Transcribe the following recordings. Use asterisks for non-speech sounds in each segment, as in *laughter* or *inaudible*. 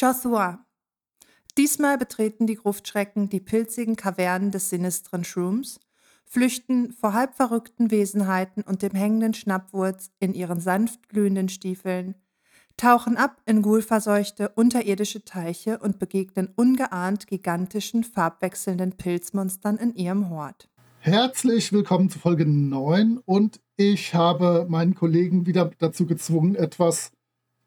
Chothua. Diesmal betreten die Gruftschrecken die pilzigen Kavernen des sinistren Shrooms, flüchten vor halbverrückten Wesenheiten und dem hängenden Schnappwurz in ihren sanft glühenden Stiefeln, tauchen ab in ghoulverseuchte unterirdische Teiche und begegnen ungeahnt gigantischen, farbwechselnden Pilzmonstern in ihrem Hort. Herzlich willkommen zu Folge 9 und ich habe meinen Kollegen wieder dazu gezwungen, etwas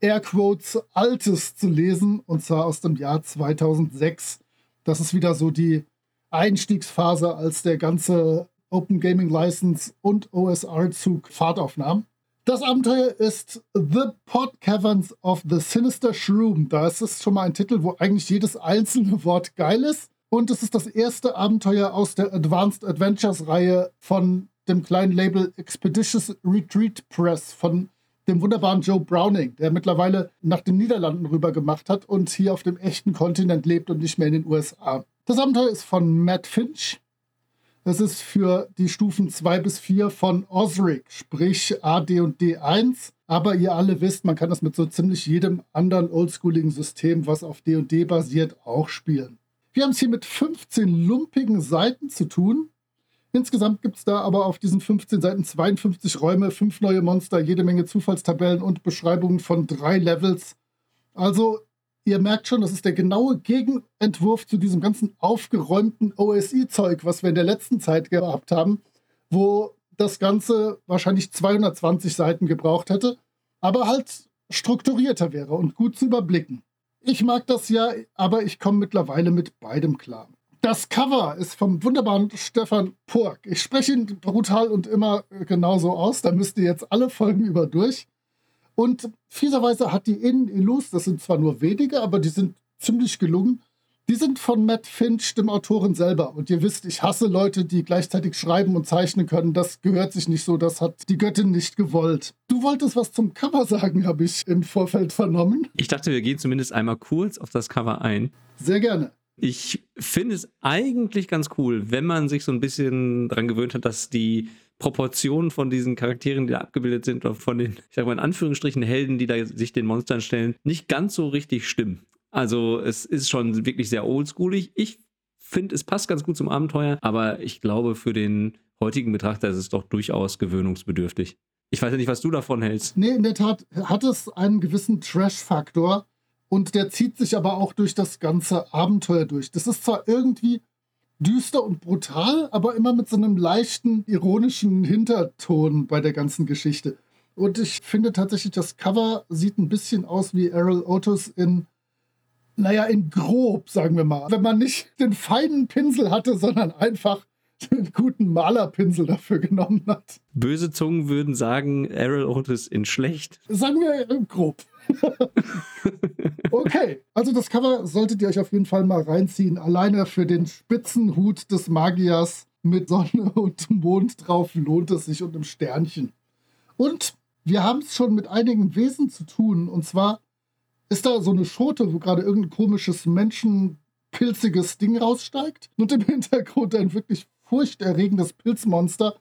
Airquotes Altes zu lesen, und zwar aus dem Jahr 2006. Das ist wieder so die Einstiegsphase, als der ganze Open Gaming License und OSR-Zug Fahrt aufnahm. Das Abenteuer ist The Pod Caverns of the Sinister Shroom. Da ist es schon mal ein Titel, wo eigentlich jedes einzelne Wort geil ist. Und es ist das erste Abenteuer aus der Advanced Adventures Reihe von dem kleinen Label Expeditious Retreat Press von dem wunderbaren Joe Browning, der mittlerweile nach den Niederlanden rüber gemacht hat und hier auf dem echten Kontinent lebt und nicht mehr in den USA. Das Abenteuer ist von Matt Finch. Es ist für die Stufen 2 bis 4 von Osric, sprich A, D und D1. Aber ihr alle wisst, man kann das mit so ziemlich jedem anderen oldschooligen System, was auf D&D basiert, auch spielen. Wir haben es hier mit 15 lumpigen Seiten zu tun Insgesamt gibt es da aber auf diesen 15 Seiten 52 Räume, fünf neue Monster, jede Menge Zufallstabellen und Beschreibungen von drei Levels. Also, ihr merkt schon, das ist der genaue Gegenentwurf zu diesem ganzen aufgeräumten OSI-Zeug, was wir in der letzten Zeit gehabt haben, wo das Ganze wahrscheinlich 220 Seiten gebraucht hätte, aber halt strukturierter wäre und gut zu überblicken. Ich mag das ja, aber ich komme mittlerweile mit beidem klar. Das Cover ist vom wunderbaren Stefan Purk. Ich spreche ihn brutal und immer genauso aus. Da müsst ihr jetzt alle Folgen über durch. Und fieserweise hat die Innen-Illus, das sind zwar nur wenige, aber die sind ziemlich gelungen. Die sind von Matt Finch, dem Autoren selber. Und ihr wisst, ich hasse Leute, die gleichzeitig schreiben und zeichnen können. Das gehört sich nicht so. Das hat die Göttin nicht gewollt. Du wolltest was zum Cover sagen, habe ich im Vorfeld vernommen. Ich dachte, wir gehen zumindest einmal kurz auf das Cover ein. Sehr gerne. Ich finde es eigentlich ganz cool, wenn man sich so ein bisschen daran gewöhnt hat, dass die Proportionen von diesen Charakteren, die da abgebildet sind, oder von den, ich sag mal in Anführungsstrichen, Helden, die da sich den Monstern stellen, nicht ganz so richtig stimmen. Also es ist schon wirklich sehr oldschoolig. Ich finde, es passt ganz gut zum Abenteuer, aber ich glaube, für den heutigen Betrachter ist es doch durchaus gewöhnungsbedürftig. Ich weiß ja nicht, was du davon hältst. Nee, in der Tat hat es einen gewissen Trash-Faktor. Und der zieht sich aber auch durch das ganze Abenteuer durch. Das ist zwar irgendwie düster und brutal, aber immer mit so einem leichten, ironischen Hinterton bei der ganzen Geschichte. Und ich finde tatsächlich, das Cover sieht ein bisschen aus wie Errol Otis in, naja, in grob, sagen wir mal. Wenn man nicht den feinen Pinsel hatte, sondern einfach den guten Malerpinsel dafür genommen hat. Böse Zungen würden sagen, Errol Otis in schlecht. Sagen wir grob. *laughs* okay, also das Cover solltet ihr euch auf jeden Fall mal reinziehen. Alleine für den Spitzenhut des Magiers mit Sonne *laughs* und Mond drauf lohnt es sich und einem Sternchen. Und wir haben es schon mit einigen Wesen zu tun. Und zwar ist da so eine Schote, wo gerade irgendein komisches menschenpilziges Ding raussteigt. Und im Hintergrund ein wirklich furchterregendes Pilzmonster.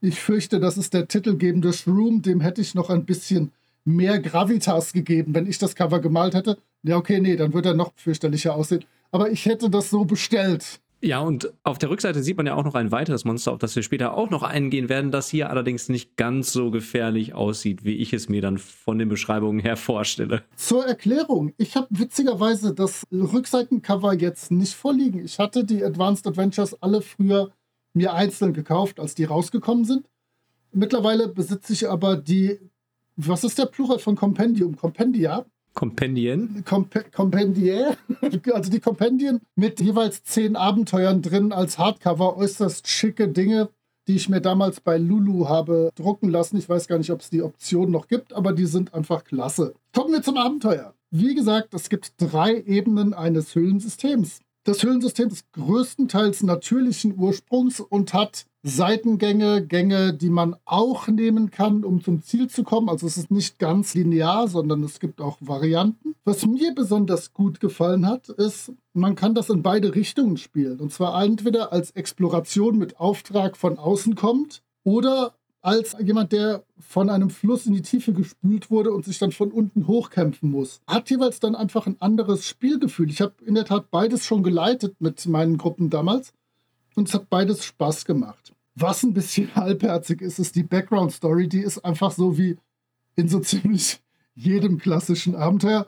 Ich fürchte, das ist der titelgebende Shroom. Dem hätte ich noch ein bisschen mehr Gravitas gegeben, wenn ich das Cover gemalt hätte. Ja, okay, nee, dann würde er noch fürchterlicher aussehen. Aber ich hätte das so bestellt. Ja, und auf der Rückseite sieht man ja auch noch ein weiteres Monster, auf das wir später auch noch eingehen werden, das hier allerdings nicht ganz so gefährlich aussieht, wie ich es mir dann von den Beschreibungen her vorstelle. Zur Erklärung, ich habe witzigerweise das Rückseitencover jetzt nicht vorliegen. Ich hatte die Advanced Adventures alle früher mir einzeln gekauft, als die rausgekommen sind. Mittlerweile besitze ich aber die was ist der Plural von Kompendium? Kompendia? Kompendien? Komp? *laughs* Also die Kompendien mit jeweils zehn Abenteuern drin als Hardcover, äußerst schicke Dinge, die ich mir damals bei Lulu habe drucken lassen. Ich weiß gar nicht, ob es die Option noch gibt, aber die sind einfach klasse. Kommen wir zum Abenteuer. Wie gesagt, es gibt drei Ebenen eines Höhlensystems. Das Höhlensystem ist größtenteils natürlichen Ursprungs und hat Seitengänge, Gänge, die man auch nehmen kann, um zum Ziel zu kommen. Also es ist nicht ganz linear, sondern es gibt auch Varianten. Was mir besonders gut gefallen hat, ist, man kann das in beide Richtungen spielen. Und zwar entweder als Exploration mit Auftrag von außen kommt oder als jemand, der von einem Fluss in die Tiefe gespült wurde und sich dann von unten hochkämpfen muss. Hat jeweils dann einfach ein anderes Spielgefühl. Ich habe in der Tat beides schon geleitet mit meinen Gruppen damals und es hat beides Spaß gemacht. Was ein bisschen *laughs* halbherzig ist, ist die Background Story. Die ist einfach so wie in so *laughs* ziemlich jedem klassischen Abenteuer.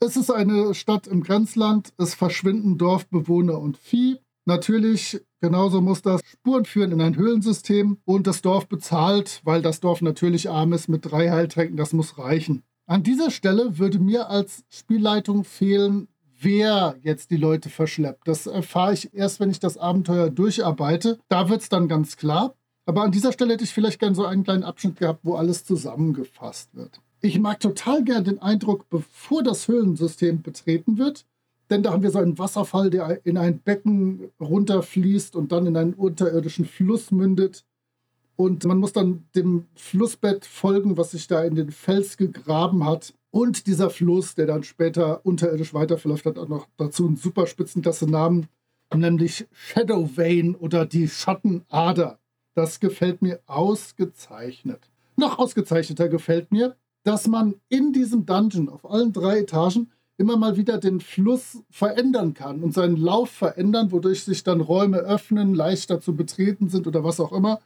Es ist eine Stadt im Grenzland, es verschwinden Dorfbewohner und Vieh. Natürlich, genauso muss das Spuren führen in ein Höhlensystem und das Dorf bezahlt, weil das Dorf natürlich arm ist mit drei Heiltränken, das muss reichen. An dieser Stelle würde mir als Spielleitung fehlen, wer jetzt die Leute verschleppt. Das erfahre ich erst, wenn ich das Abenteuer durcharbeite. Da wird es dann ganz klar. Aber an dieser Stelle hätte ich vielleicht gerne so einen kleinen Abschnitt gehabt, wo alles zusammengefasst wird. Ich mag total gern den Eindruck, bevor das Höhlensystem betreten wird, denn da haben wir so einen Wasserfall, der in ein Becken runterfließt und dann in einen unterirdischen Fluss mündet. Und man muss dann dem Flussbett folgen, was sich da in den Fels gegraben hat. Und dieser Fluss, der dann später unterirdisch weiterverläuft, hat auch noch dazu einen super Spitzenklasse-Namen, nämlich Shadow Vein oder die Schattenader. Das gefällt mir ausgezeichnet. Noch ausgezeichneter gefällt mir, dass man in diesem Dungeon auf allen drei Etagen immer mal wieder den Fluss verändern kann und seinen Lauf verändern, wodurch sich dann Räume öffnen, leichter zu betreten sind oder was auch immer.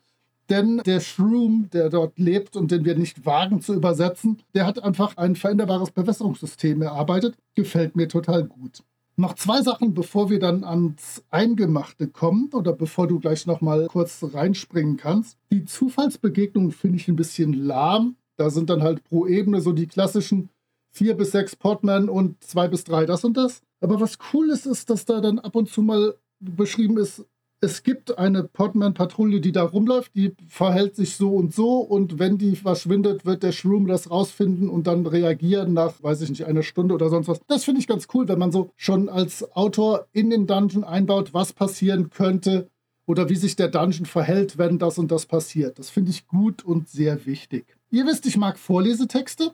Denn der Shroom, der dort lebt und den wir nicht wagen zu übersetzen, der hat einfach ein veränderbares Bewässerungssystem erarbeitet. Gefällt mir total gut. Noch zwei Sachen, bevor wir dann ans Eingemachte kommen oder bevor du gleich noch mal kurz reinspringen kannst. Die Zufallsbegegnung finde ich ein bisschen lahm. Da sind dann halt pro Ebene so die klassischen vier bis sechs Portman und zwei bis drei das und das. Aber was cool ist, ist, dass da dann ab und zu mal beschrieben ist, es gibt eine Portman-Patrouille, die da rumläuft, die verhält sich so und so und wenn die verschwindet, wird der Shroom das rausfinden und dann reagieren nach, weiß ich nicht, einer Stunde oder sonst was. Das finde ich ganz cool, wenn man so schon als Autor in den Dungeon einbaut, was passieren könnte oder wie sich der Dungeon verhält, wenn das und das passiert. Das finde ich gut und sehr wichtig. Ihr wisst, ich mag Vorlesetexte.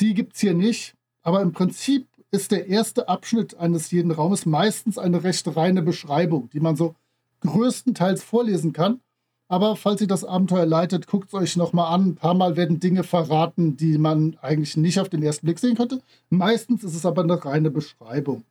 Die gibt es hier nicht. Aber im Prinzip ist der erste Abschnitt eines jeden Raumes meistens eine recht reine Beschreibung, die man so größtenteils vorlesen kann. Aber falls ihr das Abenteuer leitet, guckt es euch nochmal an. Ein paar Mal werden Dinge verraten, die man eigentlich nicht auf den ersten Blick sehen könnte. Meistens ist es aber eine reine Beschreibung.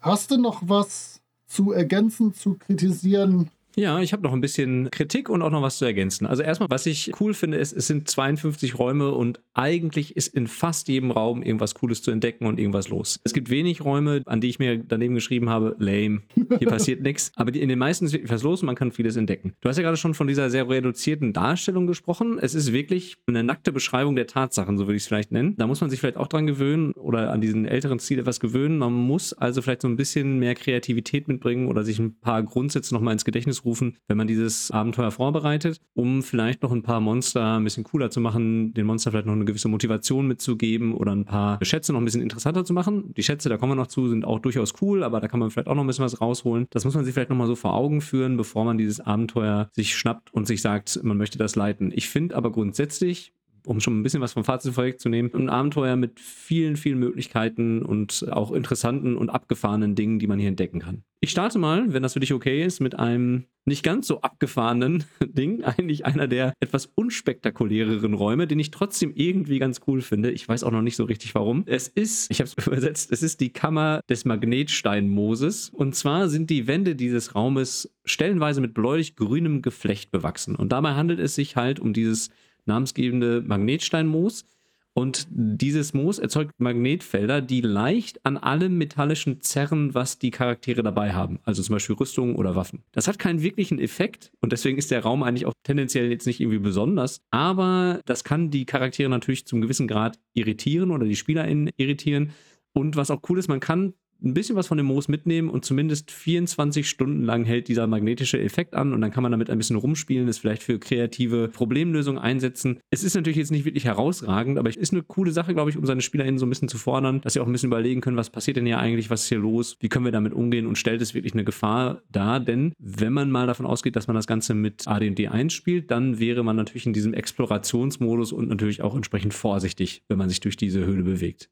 Hast du noch was zu ergänzen, zu kritisieren? Ja, ich habe noch ein bisschen Kritik und auch noch was zu ergänzen. Also erstmal, was ich cool finde, ist, es sind 52 Räume und eigentlich ist in fast jedem Raum irgendwas Cooles zu entdecken und irgendwas los. Es gibt wenig Räume, an die ich mir daneben geschrieben habe, lame, hier *laughs* passiert nichts. Aber in den meisten ist wirklich was los und man kann vieles entdecken. Du hast ja gerade schon von dieser sehr reduzierten Darstellung gesprochen. Es ist wirklich eine nackte Beschreibung der Tatsachen, so würde ich es vielleicht nennen. Da muss man sich vielleicht auch dran gewöhnen oder an diesen älteren Stil etwas gewöhnen. Man muss also vielleicht so ein bisschen mehr Kreativität mitbringen oder sich ein paar Grundsätze nochmal ins Gedächtnis rufen, wenn man dieses Abenteuer vorbereitet, um vielleicht noch ein paar Monster ein bisschen cooler zu machen, den Monster vielleicht noch eine gewisse Motivation mitzugeben oder ein paar Schätze noch ein bisschen interessanter zu machen. Die Schätze, da kommen wir noch zu, sind auch durchaus cool, aber da kann man vielleicht auch noch ein bisschen was rausholen. Das muss man sich vielleicht nochmal so vor Augen führen, bevor man dieses Abenteuer sich schnappt und sich sagt, man möchte das leiten. Ich finde aber grundsätzlich, um schon ein bisschen was vom Fazit vorwegzunehmen, ein Abenteuer mit vielen, vielen Möglichkeiten und auch interessanten und abgefahrenen Dingen, die man hier entdecken kann. Ich starte mal, wenn das für dich okay ist, mit einem nicht ganz so abgefahrenen *laughs* Ding, eigentlich einer der etwas unspektakuläreren Räume, den ich trotzdem irgendwie ganz cool finde. Ich weiß auch noch nicht so richtig warum. Es ist, ich habe es *laughs* übersetzt, es ist die Kammer des Magnetsteinmooses. Und zwar sind die Wände dieses Raumes stellenweise mit bläulich grünem Geflecht bewachsen. Und dabei handelt es sich halt um dieses namensgebende Magnetsteinmoos. Und dieses Moos erzeugt Magnetfelder, die leicht an allem metallischen zerren, was die Charaktere dabei haben. Also zum Beispiel Rüstungen oder Waffen. Das hat keinen wirklichen Effekt und deswegen ist der Raum eigentlich auch tendenziell jetzt nicht irgendwie besonders. Aber das kann die Charaktere natürlich zum gewissen Grad irritieren oder die SpielerInnen irritieren. Und was auch cool ist, man kann ein bisschen was von dem Moos mitnehmen und zumindest 24 Stunden lang hält dieser magnetische Effekt an und dann kann man damit ein bisschen rumspielen, es vielleicht für kreative Problemlösungen einsetzen. Es ist natürlich jetzt nicht wirklich herausragend, aber es ist eine coole Sache, glaube ich, um seine SpielerInnen so ein bisschen zu fordern, dass sie auch ein bisschen überlegen können, was passiert denn hier eigentlich, was ist hier los, wie können wir damit umgehen und stellt es wirklich eine Gefahr dar, denn wenn man mal davon ausgeht, dass man das Ganze mit AD&D einspielt, dann wäre man natürlich in diesem Explorationsmodus und natürlich auch entsprechend vorsichtig, wenn man sich durch diese Höhle bewegt.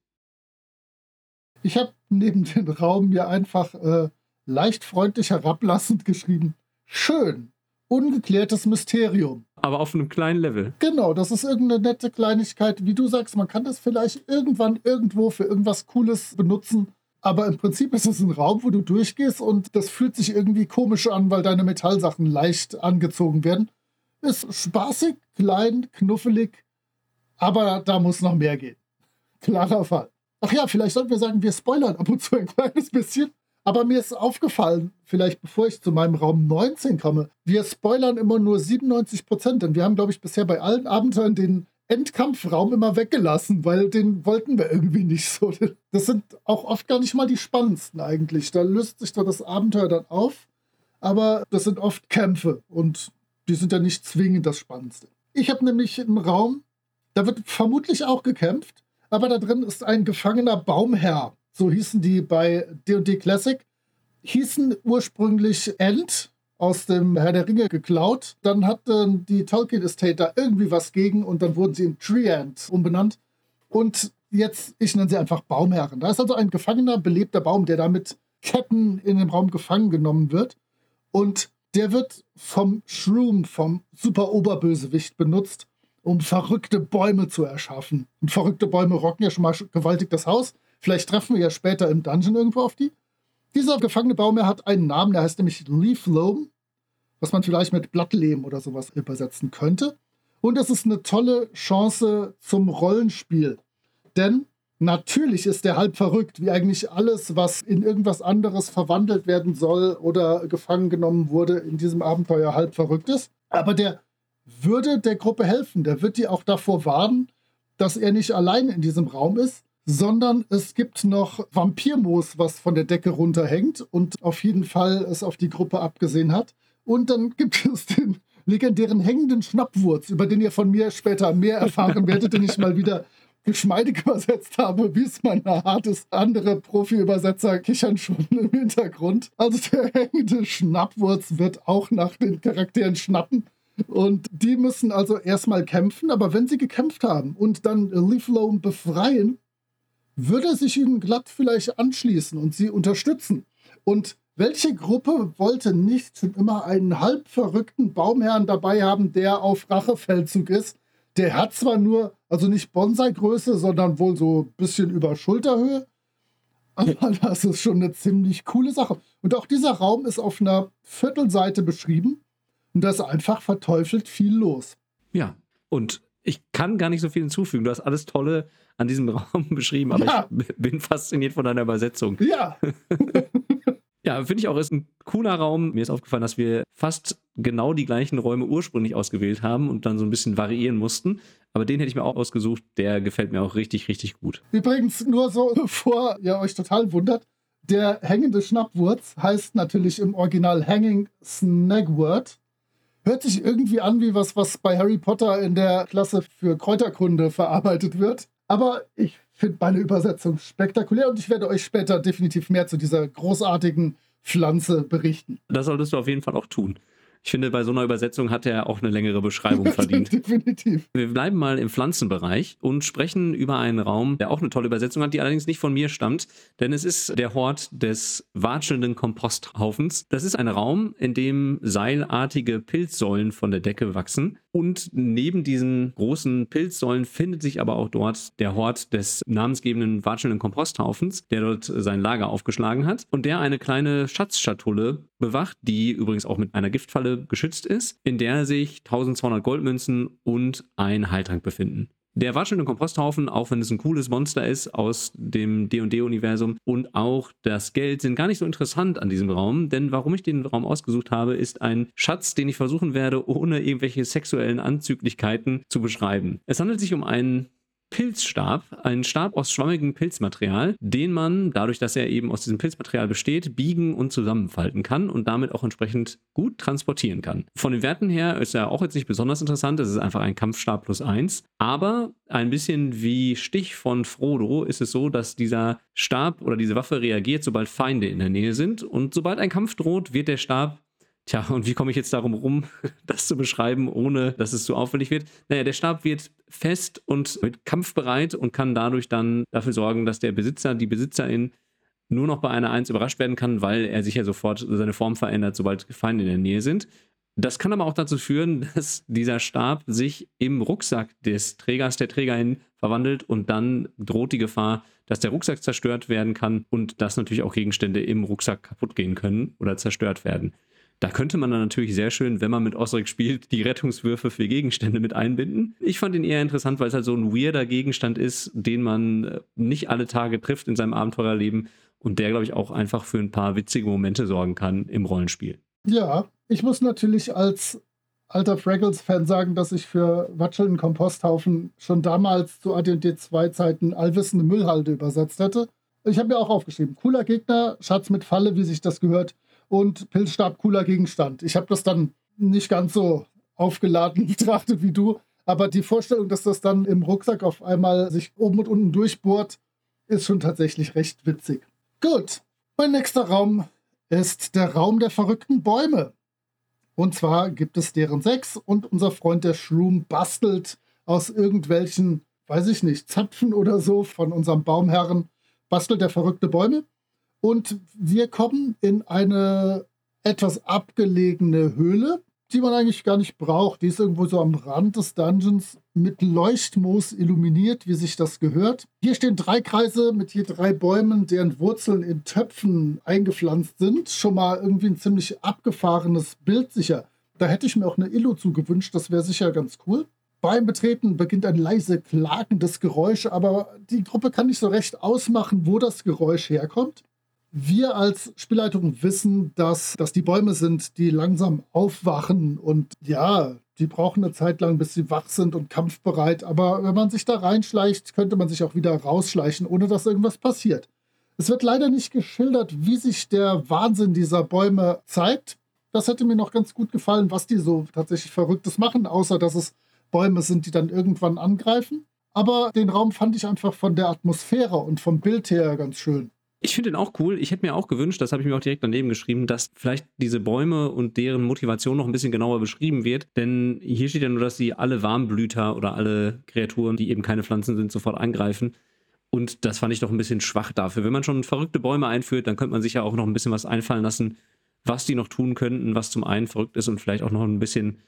Ich habe neben den Raum mir einfach äh, leicht freundlich herablassend geschrieben. Schön. Ungeklärtes Mysterium. Aber auf einem kleinen Level. Genau, das ist irgendeine nette Kleinigkeit. Wie du sagst, man kann das vielleicht irgendwann irgendwo für irgendwas Cooles benutzen. Aber im Prinzip ist es ein Raum, wo du durchgehst und das fühlt sich irgendwie komisch an, weil deine Metallsachen leicht angezogen werden. Ist spaßig, klein, knuffelig, aber da muss noch mehr gehen. Klarer Fall. Ach ja, vielleicht sollten wir sagen, wir spoilern ab und zu ein kleines bisschen. Aber mir ist aufgefallen, vielleicht bevor ich zu meinem Raum 19 komme, wir spoilern immer nur 97 Prozent. Denn wir haben, glaube ich, bisher bei allen Abenteuern den Endkampfraum immer weggelassen, weil den wollten wir irgendwie nicht so. Das sind auch oft gar nicht mal die spannendsten eigentlich. Da löst sich zwar das Abenteuer dann auf, aber das sind oft Kämpfe und die sind ja nicht zwingend das Spannendste. Ich habe nämlich einen Raum, da wird vermutlich auch gekämpft, aber da drin ist ein gefangener Baumherr. So hießen die bei D&D Classic. Hießen ursprünglich End aus dem Herr der Ringe geklaut. Dann hat die Tolkien Estate da irgendwie was gegen und dann wurden sie in Treant umbenannt. Und jetzt, ich nenne sie einfach Baumherren. Da ist also ein gefangener, belebter Baum, der da mit Ketten in dem Raum gefangen genommen wird. Und der wird vom Shroom, vom super Oberbösewicht benutzt, um verrückte Bäume zu erschaffen. Und verrückte Bäume rocken ja schon mal gewaltig das Haus. Vielleicht treffen wir ja später im Dungeon irgendwo auf die. Dieser gefangene Baum hat einen Namen, der heißt nämlich Leaf Loam, was man vielleicht mit Blattlehm oder sowas übersetzen könnte. Und es ist eine tolle Chance zum Rollenspiel. Denn natürlich ist der halb verrückt, wie eigentlich alles, was in irgendwas anderes verwandelt werden soll oder gefangen genommen wurde in diesem Abenteuer halb verrückt ist. Aber der würde der Gruppe helfen. Der wird die auch davor warnen, dass er nicht allein in diesem Raum ist, sondern es gibt noch Vampirmoos, was von der Decke runterhängt und auf jeden Fall es auf die Gruppe abgesehen hat. Und dann gibt *laughs* es den legendären hängenden Schnappwurz, über den ihr von mir später mehr erfahren *laughs* werdet, den ich mal wieder geschmeidig übersetzt habe, wie es mein hart ist. Andere Profi-Übersetzer kichern schon im Hintergrund. Also der hängende Schnappwurz wird auch nach den Charakteren schnappen und die müssen also erstmal kämpfen, aber wenn sie gekämpft haben und dann Leaf Loam befreien, würde er sich ihnen glatt vielleicht anschließen und sie unterstützen. Und welche Gruppe wollte nicht schon immer einen halb verrückten Baumherrn dabei haben, der auf Rachefeldzug ist? Der hat zwar nur, also nicht Bonsai-Größe, sondern wohl so ein bisschen über Schulterhöhe. Aber *laughs* das ist schon eine ziemlich coole Sache. Und auch dieser Raum ist auf einer Viertelseite beschrieben. Und da ist einfach verteufelt viel los. Ja, und ich kann gar nicht so viel hinzufügen. Du hast alles Tolle an diesem *laughs* Raum beschrieben, aber ja. ich bin fasziniert von deiner Übersetzung. Ja. *laughs* *laughs* ja, finde ich auch, ist ein cooler Raum. Mir ist aufgefallen, dass wir fast genau die gleichen Räume ursprünglich ausgewählt haben und dann so ein bisschen variieren mussten. Aber den hätte ich mir auch ausgesucht. Der gefällt mir auch richtig, richtig gut. Übrigens, nur so, bevor ihr euch total wundert, der hängende Schnappwurz heißt natürlich im Original Hanging Snagwort. Hört sich irgendwie an wie was, was bei Harry Potter in der Klasse für Kräuterkunde verarbeitet wird. Aber ich finde meine Übersetzung spektakulär und ich werde euch später definitiv mehr zu dieser großartigen Pflanze berichten. Das solltest du auf jeden Fall auch tun. Ich finde, bei so einer Übersetzung hat er auch eine längere Beschreibung *laughs* verdient. Definitiv. Wir bleiben mal im Pflanzenbereich und sprechen über einen Raum, der auch eine tolle Übersetzung hat, die allerdings nicht von mir stammt, denn es ist der Hort des watschelnden Komposthaufens. Das ist ein Raum, in dem seilartige Pilzsäulen von der Decke wachsen und neben diesen großen Pilzsäulen findet sich aber auch dort der Hort des namensgebenden watschelnden Komposthaufens, der dort sein Lager aufgeschlagen hat und der eine kleine Schatzschatulle bewacht, die übrigens auch mit einer Giftfalle geschützt ist, in der sich 1200 Goldmünzen und ein Heiltrank befinden. Der watschelnde Komposthaufen, auch wenn es ein cooles Monster ist aus dem D&D-Universum und auch das Geld sind gar nicht so interessant an diesem Raum, denn warum ich den Raum ausgesucht habe, ist ein Schatz, den ich versuchen werde, ohne irgendwelche sexuellen Anzüglichkeiten zu beschreiben. Es handelt sich um einen Pilzstab, ein Stab aus schwammigem Pilzmaterial, den man, dadurch, dass er eben aus diesem Pilzmaterial besteht, biegen und zusammenfalten kann und damit auch entsprechend gut transportieren kann. Von den Werten her ist er auch jetzt nicht besonders interessant, es ist einfach ein Kampfstab plus eins, aber ein bisschen wie Stich von Frodo ist es so, dass dieser Stab oder diese Waffe reagiert, sobald Feinde in der Nähe sind und sobald ein Kampf droht, wird der Stab Tja, und wie komme ich jetzt darum rum, *laughs* das zu beschreiben, ohne dass es zu auffällig wird? Naja, der Stab wird fest und mit kampfbereit und kann dadurch dann dafür sorgen, dass der Besitzer, die Besitzerin nur noch bei einer Eins überrascht werden kann, weil er sich ja sofort seine Form verändert, sobald Feinde in der Nähe sind. Das kann aber auch dazu führen, *laughs* dass dieser Stab sich im Rucksack des Trägers, der Trägerin verwandelt und dann droht die Gefahr, dass der Rucksack zerstört werden kann und dass natürlich auch Gegenstände im Rucksack kaputt gehen können oder zerstört werden. Da könnte man dann natürlich sehr schön, wenn man mit Osric spielt, die Rettungswürfe für Gegenstände mit einbinden. Ich fand ihn eher interessant, weil es halt so ein weirder Gegenstand ist, den man äh, nicht alle Tage trifft in seinem Abenteurerleben und der, glaube ich, auch einfach für ein paar witzige Momente sorgen kann im Rollenspiel. Ja, ich muss natürlich als alter Fraggles-Fan sagen, dass ich für Watscheln Komposthaufen schon damals zu AD&D 2 Zeiten allwissende Müllhalde übersetzt hätte. Ich habe mir auch aufgeschrieben, cooler Gegner, Schatz mit Falle, wie sich das gehört und Pilzstab cooler Gegenstand. Ich habe das dann nicht ganz so aufgeladen *laughs* betrachtet wie du, aber die Vorstellung, dass das dann im Rucksack auf einmal sich oben und unten durchbohrt, ist schon tatsächlich recht witzig. Gut, mein nächster Raum ist der Raum der verrückten Bäume. Und zwar gibt es deren sechs und unser Freund der Shroom bastelt aus irgendwelchen, weiß ich nicht, Zapfen oder so von unserem Baumherren, bastelt der verrückte Bäume. Und wir kommen in eine etwas abgelegene Höhle, die man eigentlich gar nicht braucht. Die ist irgendwo so am Rand des Dungeons mit Leuchtmoos illuminiert, wie sich das gehört. Hier stehen drei Kreise mit je drei Bäumen, deren Wurzeln in Töpfen eingepflanzt sind. Schon mal irgendwie ein ziemlich abgefahrenes Bild sicher. Da hätte ich mir auch eine Illo zugewünscht, das wäre sicher ganz cool. Beim Betreten beginnt ein leise klagendes Geräusch, aber die Gruppe kann nicht so recht ausmachen, wo das Geräusch herkommt wir als Spielleitung wissen, dass das die Bäume sind, die langsam aufwachen und ja, die brauchen eine Zeit lang, bis sie wach sind und kampfbereit. Aber wenn man sich da reinschleicht, könnte man sich auch wieder rausschleichen, ohne dass irgendwas passiert. Es wird leider nicht geschildert, wie sich der Wahnsinn dieser Bäume zeigt. Das hätte mir noch ganz gut gefallen, was die so tatsächlich Verrücktes machen, außer dass es Bäume sind, die dann irgendwann angreifen. Aber den Raum fand ich einfach von der Atmosphäre und vom Bild her ganz schön. Ich finde den auch cool. Ich hätte mir auch gewünscht, das habe ich mir auch direkt daneben geschrieben, dass vielleicht diese Bäume und deren Motivation noch ein bisschen genauer beschrieben wird. Denn hier steht ja nur, dass sie alle Warmblüter oder alle Kreaturen, die eben keine Pflanzen sind, sofort angreifen. Und das fand ich doch ein bisschen schwach dafür. Wenn man schon verrückte Bäume einführt, dann könnte man sich ja auch noch ein bisschen was einfallen lassen, was die noch tun könnten, was zum einen verrückt ist und vielleicht auch noch ein bisschen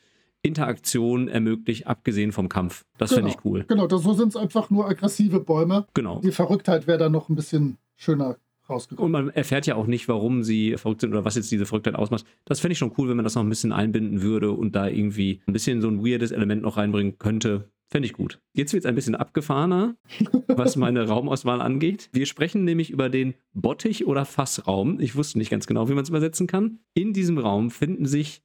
Interaktion ermöglicht, abgesehen vom Kampf. Das genau, finde ich cool. Genau, so sind es einfach nur aggressive Bäume. Genau. Die Verrücktheit wäre dann noch ein bisschen schöner rausgekommen. Und man erfährt ja auch nicht, warum sie verrückt sind oder was jetzt diese Verrücktheit ausmacht. Das fände ich schon cool, wenn man das noch ein bisschen einbinden würde und da irgendwie ein bisschen so ein weirdes Element noch reinbringen könnte. Fände ich gut. Jetzt wird es ein bisschen abgefahrener, *laughs* was meine Raumauswahl angeht. Wir sprechen nämlich über den Bottich- oder Fassraum. Ich wusste nicht ganz genau, wie man es übersetzen kann. In diesem Raum finden sich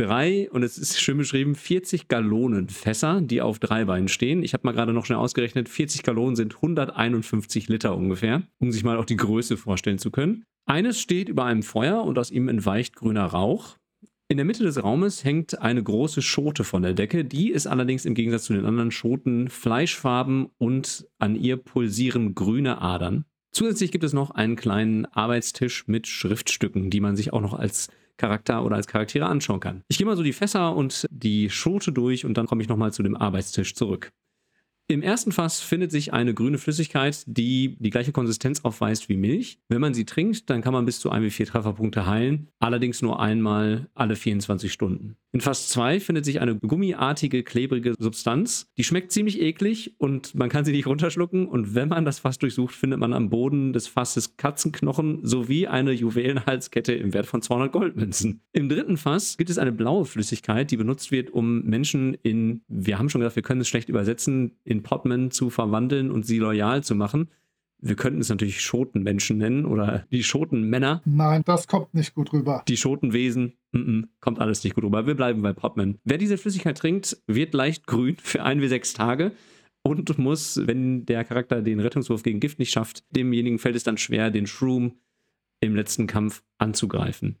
drei, und es ist schön beschrieben, 40 Gallonen Fässer, die auf drei Beinen stehen. Ich habe mal gerade noch schnell ausgerechnet, 40 Gallonen sind 151 Liter ungefähr, um sich mal auch die Größe vorstellen zu können. Eines steht über einem Feuer und aus ihm entweicht grüner Rauch. In der Mitte des Raumes hängt eine große Schote von der Decke. Die ist allerdings im Gegensatz zu den anderen Schoten fleischfarben und an ihr pulsieren grüne Adern. Zusätzlich gibt es noch einen kleinen Arbeitstisch mit Schriftstücken, die man sich auch noch als Charakter oder als Charaktere anschauen kann. Ich gehe mal so die Fässer und die Schote durch und dann komme ich nochmal zu dem Arbeitstisch zurück. Im ersten Fass findet sich eine grüne Flüssigkeit, die die gleiche Konsistenz aufweist wie Milch. Wenn man sie trinkt, dann kann man bis zu 1 wie 4 Trefferpunkte heilen, allerdings nur einmal alle 24 Stunden. In Fass 2 findet sich eine gummiartige, klebrige Substanz. Die schmeckt ziemlich eklig und man kann sie nicht runterschlucken. Und wenn man das Fass durchsucht, findet man am Boden des Fasses Katzenknochen sowie eine Juwelenhalskette im Wert von 200 Goldmünzen. Im dritten Fass gibt es eine blaue Flüssigkeit, die benutzt wird, um Menschen in, wir haben schon gesagt, wir können es schlecht übersetzen, in Potman zu verwandeln und sie loyal zu machen. Wir könnten es natürlich Schotenmenschen nennen oder die Schotenmänner. Nein, das kommt nicht gut rüber. Die Schotenwesen, mm -mm, kommt alles nicht gut rüber. Wir bleiben bei Potman. Wer diese Flüssigkeit trinkt, wird leicht grün für ein bis sechs Tage. und muss, wenn der Charakter den Rettungswurf gegen Gift nicht schafft, demjenigen fällt es dann schwer, den Shroom im letzten Kampf anzugreifen.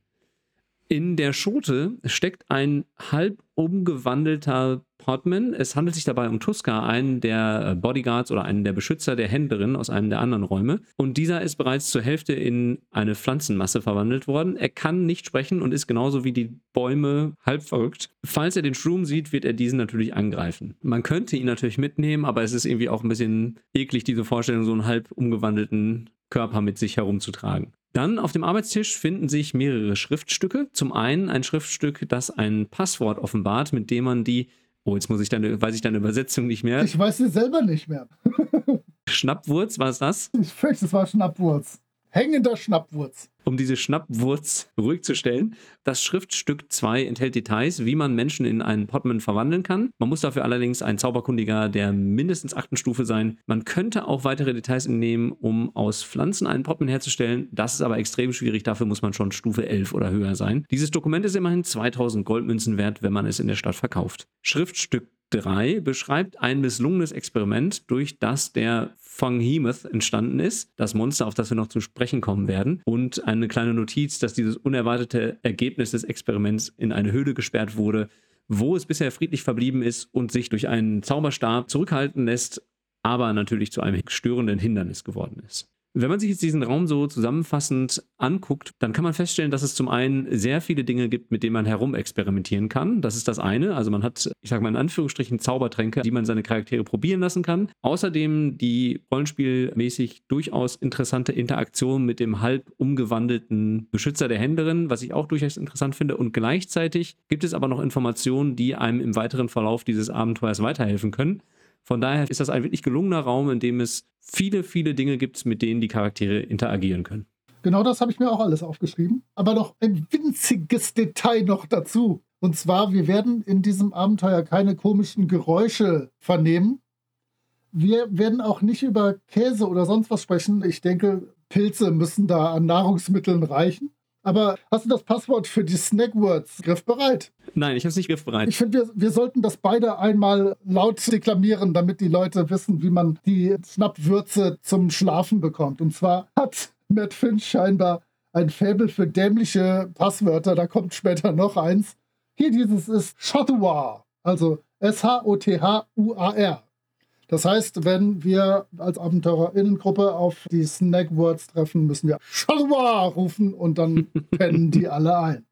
In der Schote steckt ein halb umgewandelter Portman. Es handelt sich dabei um Tuska, einen der äh, Bodyguards oder einen der Beschützer der Händlerin aus einem der anderen Räume. Und dieser ist bereits zur Hälfte in eine Pflanzenmasse verwandelt worden. Er kann nicht sprechen und ist genauso wie die Bäume halb verrückt. Falls er den Shroom sieht, wird er diesen natürlich angreifen. Man könnte ihn natürlich mitnehmen, aber es ist irgendwie auch ein bisschen eklig, diese Vorstellung, so einen halb umgewandelten Körper mit sich herumzutragen. Dann auf dem Arbeitstisch finden sich mehrere Schriftstücke. Zum einen ein Schriftstück, das ein Passwort offenbart, mit dem man die, oh, jetzt muss ich deine, weiß ich deine Übersetzung nicht mehr. Ich weiß sie selber nicht mehr. *laughs* Schnappwurz, war es das? Ich fürchte, es war Schnappwurz. Hängender Schnappwurz um diese Schnappwurz ruhig zu stellen. Das Schriftstück 2 enthält Details, wie man Menschen in einen Potman verwandeln kann. Man muss dafür allerdings ein Zauberkundiger der mindestens achten Stufe sein. Man könnte auch weitere Details entnehmen, um aus Pflanzen einen Potman herzustellen. Das ist aber extrem schwierig. Dafür muss man schon Stufe 11 oder höher sein. Dieses Dokument ist immerhin 2000 Goldmünzen wert, wenn man es in der Stadt verkauft. Schriftstück 3 beschreibt ein misslungenes Experiment, durch das der Funghemoth entstanden ist, das Monster, auf das wir noch zu sprechen kommen werden, und eine kleine Notiz, dass dieses unerwartete Ergebnis des Experiments in eine Höhle gesperrt wurde, wo es bisher friedlich verblieben ist und sich durch einen Zauberstab zurückhalten lässt, aber natürlich zu einem störenden Hindernis geworden ist. Wenn man sich jetzt diesen Raum so zusammenfassend anguckt, dann kann man feststellen, dass es zum einen sehr viele Dinge gibt, mit denen man herumexperimentieren kann. Das ist das eine. Also man hat, ich sage mal in Anführungsstrichen, Zaubertränke, die man seine Charaktere probieren lassen kann. Außerdem die rollenspielmäßig durchaus interessante Interaktion mit dem halb umgewandelten Beschützer der Händlerin, was ich auch durchaus interessant finde. Und gleichzeitig gibt es aber noch Informationen, die einem im weiteren Verlauf dieses Abenteuers weiterhelfen können. Von daher ist das ein wirklich gelungener Raum, in dem es viele, viele Dinge gibt, mit denen die Charaktere interagieren können. Genau das habe ich mir auch alles aufgeschrieben. Aber noch ein winziges Detail noch dazu. Und zwar, wir werden in diesem Abenteuer keine komischen Geräusche vernehmen. Wir werden auch nicht über Käse oder sonst was sprechen. Ich denke, Pilze müssen da an Nahrungsmitteln reichen. Aber hast du das Passwort für die Snackwords griffbereit? Nein, ich habe es nicht griffbereit. Ich finde, wir, wir sollten das beide einmal laut deklamieren, damit die Leute wissen, wie man die Schnappwürze zum Schlafen bekommt. Und zwar hat Matt Finch scheinbar ein Faible für dämliche Passwörter. Da kommt später noch eins. Hier dieses ist Shotuar, also S-H-O-T-H-U-A-R. Das heißt, wenn wir als Abenteurerinnengruppe auf die Snackwords treffen, müssen wir Shalwa rufen und dann *laughs* pennen die alle ein.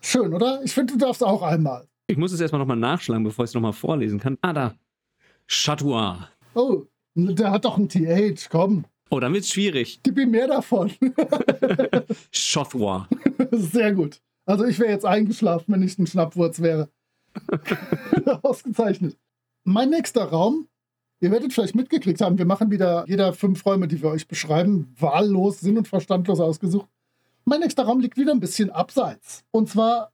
Schön, oder? Ich finde, du darfst auch einmal. Ich muss es erstmal nochmal nachschlagen, bevor ich es nochmal vorlesen kann. Ah, da. Chatua. Oh, der hat doch ein TH, komm. Oh, dann wird's schwierig. *laughs* Gib ihm mehr davon. *laughs* Chothwa. Sehr gut. Also ich wäre jetzt eingeschlafen, wenn ich ein Schnappwurz wäre. Ausgezeichnet. Mein nächster Raum, ihr werdet vielleicht mitgekriegt haben, wir machen wieder jeder fünf Räume, die wir euch beschreiben, wahllos, sinn- und verstandlos ausgesucht. Mein nächster Raum liegt wieder ein bisschen abseits. Und zwar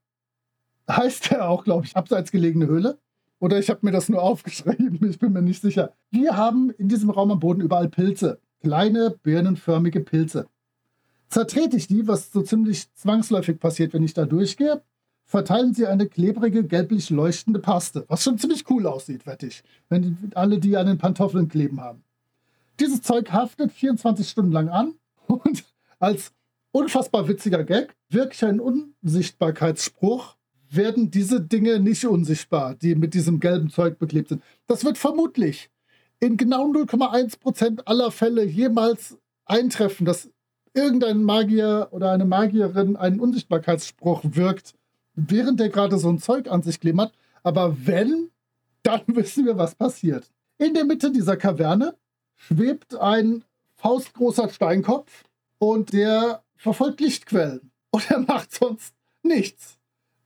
heißt er auch, glaube ich, abseits gelegene Höhle. Oder ich habe mir das nur *laughs* aufgeschrieben, ich bin mir nicht sicher. Wir haben in diesem Raum am Boden überall Pilze. Kleine, birnenförmige Pilze. Zertrete ich die, was so ziemlich zwangsläufig passiert, wenn ich da durchgehe, verteilen sie eine klebrige, gelblich leuchtende Paste, was schon ziemlich cool aussieht, wette ich, wenn alle die an den Pantoffeln kleben haben. Dieses Zeug haftet 24 Stunden lang an und *laughs* als unfassbar witziger Gag, wirklich ein Unsichtbarkeitsspruch, werden diese Dinge nicht unsichtbar, die mit diesem gelben Zeug beklebt sind. Das wird vermutlich in genau 0,1% aller Fälle jemals eintreffen, dass irgendein Magier oder eine Magierin einen Unsichtbarkeitsspruch wirkt, während der gerade so ein Zeug an sich klimmert. Aber wenn, dann *laughs* wissen wir, was passiert. In der Mitte dieser Kaverne schwebt ein faustgroßer Steinkopf und der verfolgt Lichtquellen. Und er macht sonst nichts.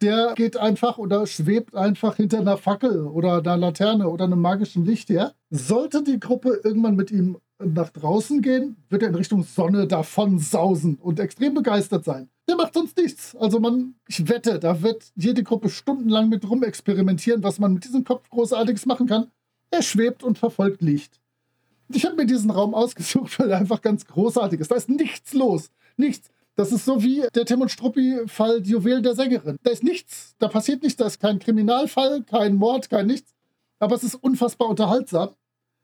Der geht einfach oder schwebt einfach hinter einer Fackel oder einer Laterne oder einem magischen Licht her. Sollte die Gruppe irgendwann mit ihm nach draußen gehen, wird er in Richtung Sonne davon sausen und extrem begeistert sein der macht sonst nichts. Also man, ich wette, da wird jede Gruppe stundenlang mit rumexperimentieren, was man mit diesem Kopf großartiges machen kann. Er schwebt und verfolgt Licht. Ich habe mir diesen Raum ausgesucht, *laughs* weil er einfach ganz großartig ist. Da ist nichts los. Nichts. Das ist so wie der Tim und Struppi-Fall Juwel der Sängerin. Da ist nichts. Da passiert nichts. Da ist kein Kriminalfall, kein Mord, kein nichts. aber es ist unfassbar unterhaltsam.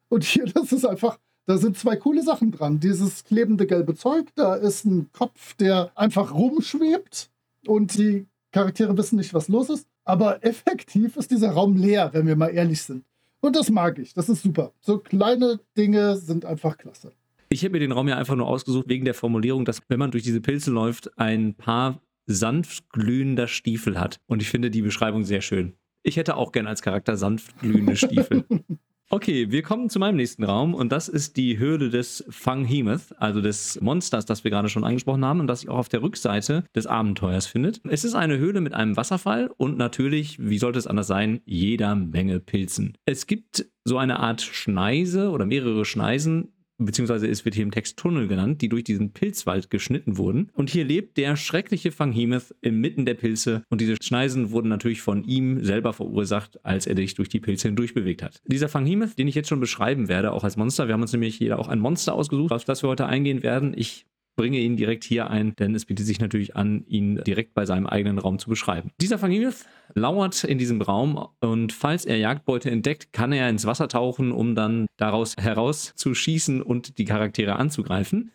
Und hier, *laughs* das ist einfach, da sind zwei coole Sachen dran. Dieses klebende gelbe Zeug, da ist ein Kopf, der einfach rumschwebt und die Charaktere wissen nicht, was los ist. Aber effektiv ist dieser Raum leer, wenn wir mal ehrlich sind. Und das mag ich. Das ist super. So kleine Dinge sind einfach klasse. Ich habe mir den Raum ja einfach nur ausgesucht wegen der Formulierung, dass wenn man durch diese Pilze läuft, ein paar sanft glühender Stiefel hat. Und ich finde die Beschreibung sehr schön. Ich hätte auch gern als Charakter sanft glühende Stiefel. *laughs* Okay, wir kommen zu meinem nächsten Raum und das ist die Höhle des Fanghemoth, also des Monsters, das wir gerade schon angesprochen haben und das sich auch auf der Rückseite des Abenteuers findet. Es ist eine Höhle mit einem Wasserfall und natürlich, wie sollte es anders sein, jeder Menge Pilzen. Es gibt so eine Art Schneise oder mehrere Schneisen, beziehungsweise es wird hier im Text Tunnel genannt, die durch diesen Pilzwald geschnitten wurden. Und hier lebt der schreckliche Fanghemoth inmitten der Pilze und diese Schneisen wurden natürlich von ihm selber verursacht, als er sich durch die Pilze hindurch bewegt hat. Dieser Fanghemoth, den ich jetzt schon beschreiben werde, auch als Monster, wir haben uns nämlich jeder auch ein Monster ausgesucht, auf das wir heute eingehen werden. Ich bringe ihn direkt hier ein, denn es bietet sich natürlich an, ihn direkt bei seinem eigenen Raum zu beschreiben. Dieser Fanghemoth lauert in diesem Raum und falls er Jagdbeute entdeckt, kann er ins Wasser tauchen, um dann daraus herauszuschießen und die Charaktere anzugreifen.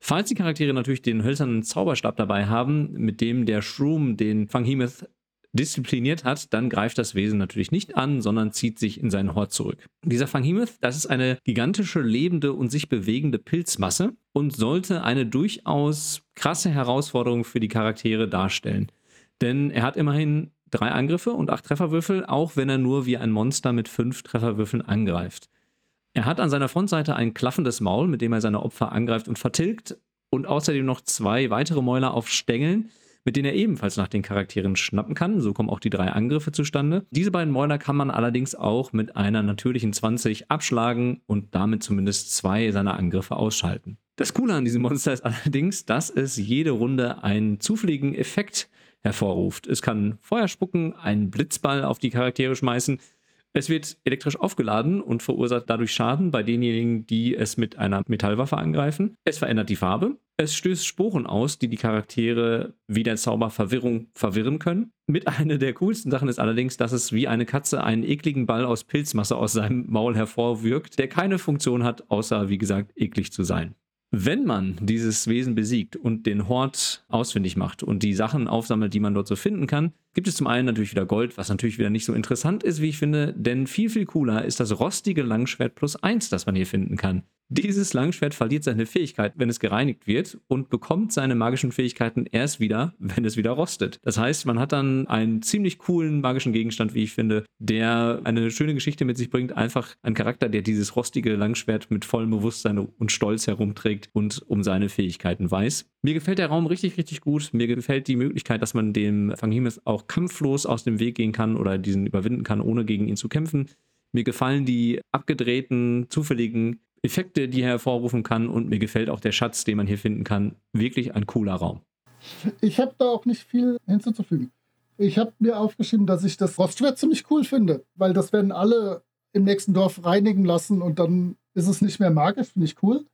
Falls die Charaktere natürlich den hölzernen Zauberstab dabei haben, mit dem der Shroom den Fanghemoth diszipliniert hat, dann greift das Wesen natürlich nicht an, sondern zieht sich in seinen Hort zurück. Dieser Fanghemoth, das ist eine gigantische, lebende und sich bewegende Pilzmasse und sollte eine durchaus krasse Herausforderung für die Charaktere darstellen. Denn er hat immerhin drei Angriffe und acht Trefferwürfel, auch wenn er nur wie ein Monster mit fünf Trefferwürfeln angreift. Er hat an seiner Frontseite ein klaffendes Maul, mit dem er seine Opfer angreift und vertilgt und außerdem noch zwei weitere Mäuler auf Stängeln, mit denen er ebenfalls nach den Charakteren schnappen kann. So kommen auch die drei Angriffe zustande. Diese beiden Mäuler kann man allerdings auch mit einer natürlichen 20 abschlagen und damit zumindest zwei seiner Angriffe ausschalten. Das Coole an diesem Monster ist allerdings, dass es jede Runde einen zufälligen Effekt hervorruft. Es kann Feuer spucken, einen Blitzball auf die Charaktere schmeißen, es wird elektrisch aufgeladen und verursacht dadurch Schaden bei denjenigen, die es mit einer Metallwaffe angreifen. Es verändert die Farbe. Es stößt Sporen aus, die die Charaktere wie der Zauber Verwirrung verwirren können. Mit *laughs* einer der coolsten Sachen ist allerdings, dass es wie eine Katze einen ekligen Ball aus Pilzmasse aus seinem Maul hervorwirkt, der keine Funktion hat, außer wie gesagt eklig zu sein. Wenn man dieses Wesen besiegt und den Hort ausfindig macht und die Sachen aufsammelt, die man dort so finden kann, gibt es zum einen natürlich wieder Gold, was natürlich wieder nicht so interessant ist, wie ich finde, denn viel, viel cooler ist das rostige Langschwert plus eins, das man hier finden kann. Dieses Langschwert verliert seine Fähigkeit, wenn es gereinigt wird und bekommt seine magischen Fähigkeiten erst wieder, wenn es wieder rostet. Das heißt, man hat dann einen ziemlich coolen magischen Gegenstand, wie ich finde, der eine schöne Geschichte mit sich bringt. Einfach ein Charakter, der dieses rostige Langschwert mit vollem Bewusstsein und Stolz herumträgt und um seine Fähigkeiten weiß. Mir gefällt der Raum richtig, richtig gut. Mir gefällt die Möglichkeit, dass man dem Fanghemoth auch kampflos aus dem Weg gehen kann oder diesen überwinden kann, ohne gegen ihn zu kämpfen. Mir gefallen die abgedrehten, zufälligen Effekte, die er hervorrufen kann und mir gefällt auch der Schatz, den man hier finden kann. Wirklich ein cooler Raum. Ich habe da auch nicht viel hinzuzufügen. Ich habe mir aufgeschrieben, dass ich das Rostschwert ziemlich cool finde, weil das werden alle im nächsten Dorf reinigen lassen und dann ist es nicht mehr magisch, finde ich cool.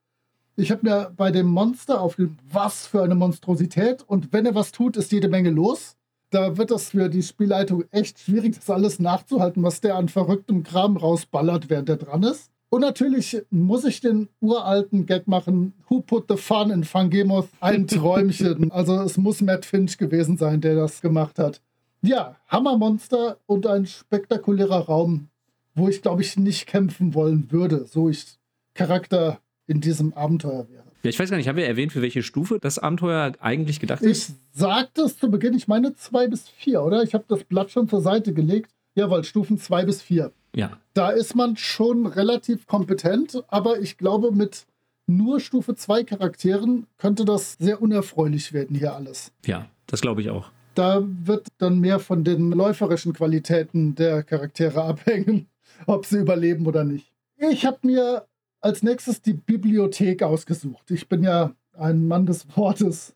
Ich habe mir bei dem Monster aufgeschrieben, was für eine Monstrosität und wenn er was tut, ist jede Menge los. Da wird das für die Spielleitung echt schwierig, das alles nachzuhalten, was der an verrücktem Kram rausballert, während er dran ist. Und natürlich muss ich den uralten Gag machen, Who put the fun in Fangemoth? Ein *laughs* Träumchen. also es muss Matt Finch gewesen sein, der das gemacht hat. Ja, Hammermonster und ein spektakulärer Raum, wo ich glaube ich nicht kämpfen wollen würde, so ich Charakter in diesem Abenteuer wäre. Ja, ich weiß gar nicht, haben wir erwähnt, für welche Stufe das Abenteuer eigentlich gedacht ist? Ich sagte es zu Beginn, ich meine zwei bis vier, oder? Ich habe das Blatt schon zur Seite gelegt. Jawohl, Stufen zwei bis vier. Ja. Da ist man schon relativ kompetent, aber ich glaube, mit nur Stufe 2 Charakteren könnte das sehr unerfreulich werden hier alles. Ja, das glaube ich auch. Da wird dann mehr von den läuferischen Qualitäten der Charaktere *laughs* abhängen, ob sie überleben oder nicht. Ich habe mir als nächstes die Bibliothek ausgesucht. Ich bin ja ein Mann des Wortes.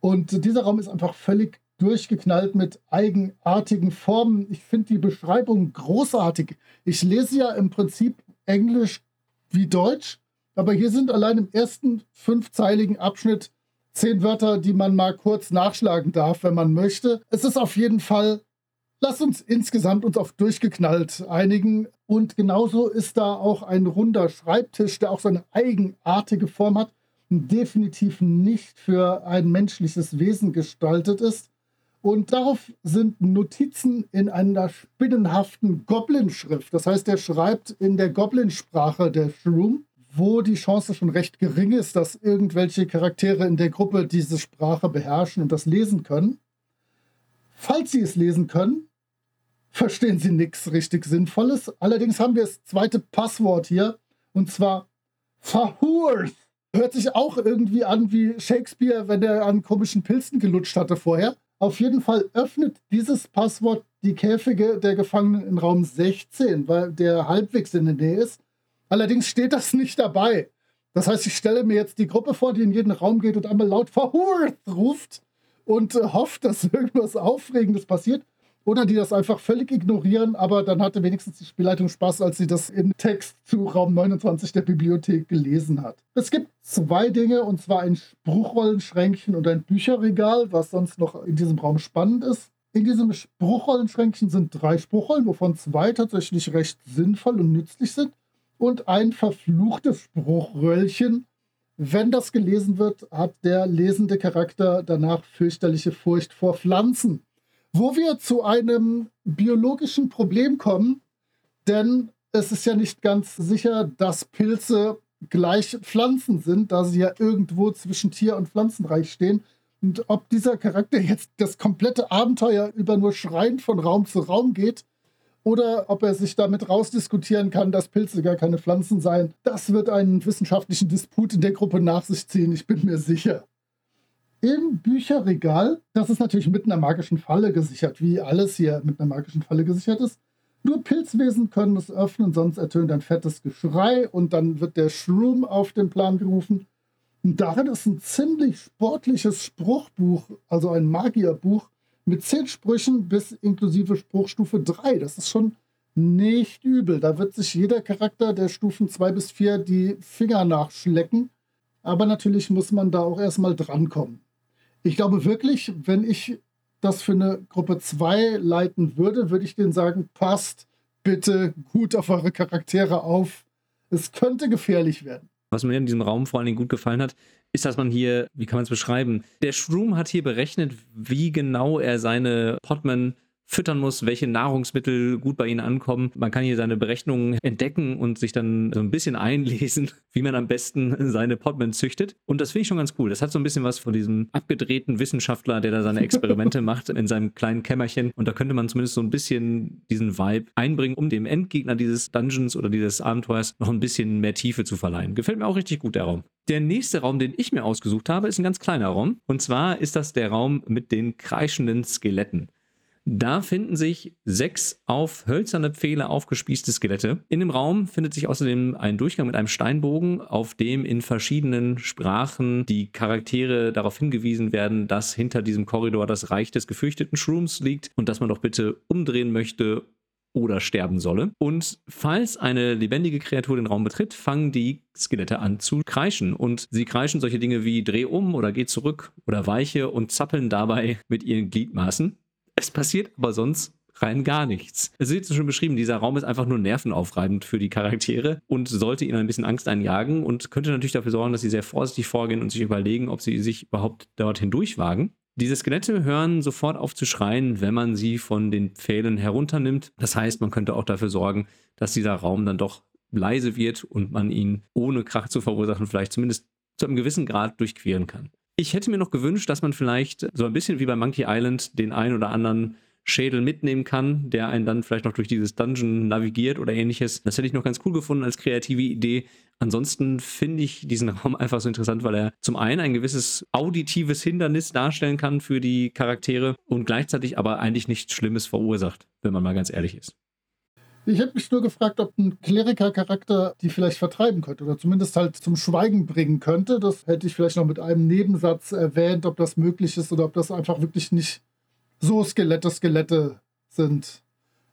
Und dieser Raum ist einfach völlig durchgeknallt mit eigenartigen Formen. Ich finde die Beschreibung großartig. Ich lese ja im Prinzip Englisch wie Deutsch, aber hier sind allein im ersten fünfzeiligen Abschnitt zehn Wörter, die man mal kurz nachschlagen darf, wenn man möchte. Es ist auf jeden Fall Lass uns insgesamt uns auf durchgeknallt einigen. Und genauso ist da auch ein runder Schreibtisch, der auch seine eigenartige Form hat definitiv nicht für ein menschliches Wesen gestaltet ist. Und darauf sind Notizen in einer spinnenhaften Goblin-Schrift. Das heißt, er schreibt in der Goblin-Sprache der Shroom, wo die Chance schon recht gering ist, dass irgendwelche Charaktere in der Gruppe diese Sprache beherrschen und das lesen können. Falls sie es lesen können, verstehen sie nichts richtig Sinnvolles. Allerdings haben wir das zweite Passwort hier, und zwar Verhurt. Hört sich auch irgendwie an wie Shakespeare, wenn er an komischen Pilzen gelutscht hatte vorher. Auf jeden Fall öffnet dieses Passwort die Käfige der Gefangenen in Raum 16, weil der halbwegs in der Nähe ist. Allerdings steht das nicht dabei. Das heißt, ich stelle mir jetzt die Gruppe vor, die in jeden Raum geht und einmal laut Verhurt ruft und äh, hofft, dass irgendwas Aufregendes passiert oder die das einfach völlig ignorieren, aber dann hatte wenigstens die Spielleitung Spaß, als sie das im Text zu Raum 29 der Bibliothek gelesen hat. Es gibt zwei Dinge, und zwar ein Spruchrollenschränkchen und ein Bücherregal, was sonst noch in diesem Raum spannend ist. In diesem Spruchrollenschränkchen sind drei Spruchrollen, wovon zwei tatsächlich recht sinnvoll und nützlich sind, und ein verfluchtes Spruchröllchen. Wenn das gelesen wird, hat der lesende Charakter danach fürchterliche Furcht vor Pflanzen wo wir zu einem biologischen Problem kommen, denn es ist ja nicht ganz sicher, dass Pilze gleich Pflanzen sind, da sie ja irgendwo zwischen Tier- und Pflanzenreich stehen. Und ob dieser Charakter jetzt das komplette Abenteuer über nur schreiend von Raum zu Raum geht oder ob er sich damit rausdiskutieren kann, dass Pilze gar keine Pflanzen seien, das wird einen wissenschaftlichen Disput in der Gruppe nach sich ziehen, ich bin mir sicher im Bücherregal. Das ist natürlich mit einer magischen Falle gesichert, wie alles hier mit einer magischen Falle gesichert ist. Nur Pilzwesen können es öffnen, sonst ertönt ein fettes Geschrei und dann wird der Shroom auf den Plan gerufen. Und darin ist ein ziemlich sportliches Spruchbuch, also ein Magierbuch mit zehn Sprüchen bis inklusive Spruchstufe 3. Das ist schon nicht übel. Da wird sich jeder Charakter der Stufen 2 bis 4 die Finger nachschlecken. Aber natürlich muss man da auch erstmal drankommen. Ich glaube wirklich, wenn ich das für eine Gruppe 2 leiten würde, würde ich denen sagen, passt bitte gut auf eure Charaktere auf. Es könnte gefährlich werden. Was mir in diesem Raum vor allen Dingen gut gefallen hat, ist, dass man hier, wie kann man es beschreiben? Der Shroom hat hier berechnet, wie genau er seine Potman füttern muss, welche Nahrungsmittel gut bei ihnen ankommen. Man kann hier seine Berechnungen entdecken und sich dann so ein bisschen einlesen, *laughs* wie man am besten seine Podmen züchtet. Und das finde ich schon ganz cool. Das hat so ein bisschen was von diesem abgedrehten Wissenschaftler, der da seine Experimente *laughs* macht in seinem kleinen Kämmerchen. Und da könnte man zumindest so ein bisschen diesen Vibe einbringen, um dem Endgegner dieses Dungeons oder dieses Abenteuers noch ein bisschen mehr Tiefe zu verleihen. Gefällt mir auch richtig gut, der Raum. Der nächste Raum, den ich mir ausgesucht habe, ist ein ganz kleiner Raum. Und zwar ist das der Raum mit den kreischenden Skeletten. Da finden sich sechs auf hölzerne Pfähle aufgespießte Skelette. In dem Raum findet sich außerdem ein Durchgang mit einem Steinbogen, auf dem in verschiedenen Sprachen die Charaktere darauf hingewiesen werden, dass hinter diesem Korridor das Reich des gefürchteten Shrooms liegt und dass man doch bitte umdrehen möchte oder sterben solle. Und falls eine lebendige Kreatur den Raum betritt, fangen die Skelette an zu kreischen. Und sie kreischen solche Dinge wie Dreh um oder geh zurück oder weiche und zappeln dabei mit ihren Gliedmaßen. Es passiert aber sonst rein gar nichts. Es ist schon beschrieben, dieser Raum ist einfach nur nervenaufreibend für die Charaktere und sollte ihnen ein bisschen Angst einjagen und könnte natürlich dafür sorgen, dass sie sehr vorsichtig vorgehen und sich überlegen, ob sie sich überhaupt dorthin durchwagen. Diese Skelette hören sofort auf zu schreien, wenn man sie von den Pfählen herunternimmt. Das heißt, man könnte auch dafür sorgen, dass dieser Raum dann doch leise wird und man ihn ohne Krach zu verursachen vielleicht zumindest zu einem gewissen Grad durchqueren kann. Ich hätte mir noch gewünscht, dass man vielleicht so ein bisschen wie bei Monkey Island den einen oder anderen Schädel mitnehmen kann, der einen dann vielleicht noch durch dieses Dungeon navigiert oder ähnliches. Das hätte ich noch ganz cool gefunden als kreative Idee. Ansonsten finde ich diesen *laughs* Raum einfach so interessant, weil er zum einen ein gewisses auditives Hindernis darstellen kann für die Charaktere und gleichzeitig aber eigentlich nichts Schlimmes verursacht, wenn man mal ganz ehrlich ist. Ich hätte mich nur gefragt, ob ein Kleriker-Charakter die vielleicht vertreiben könnte oder zumindest halt zum Schweigen bringen könnte. Das hätte ich vielleicht noch mit einem Nebensatz erwähnt, ob das möglich ist oder ob das einfach wirklich nicht so Skelette, Skelette sind.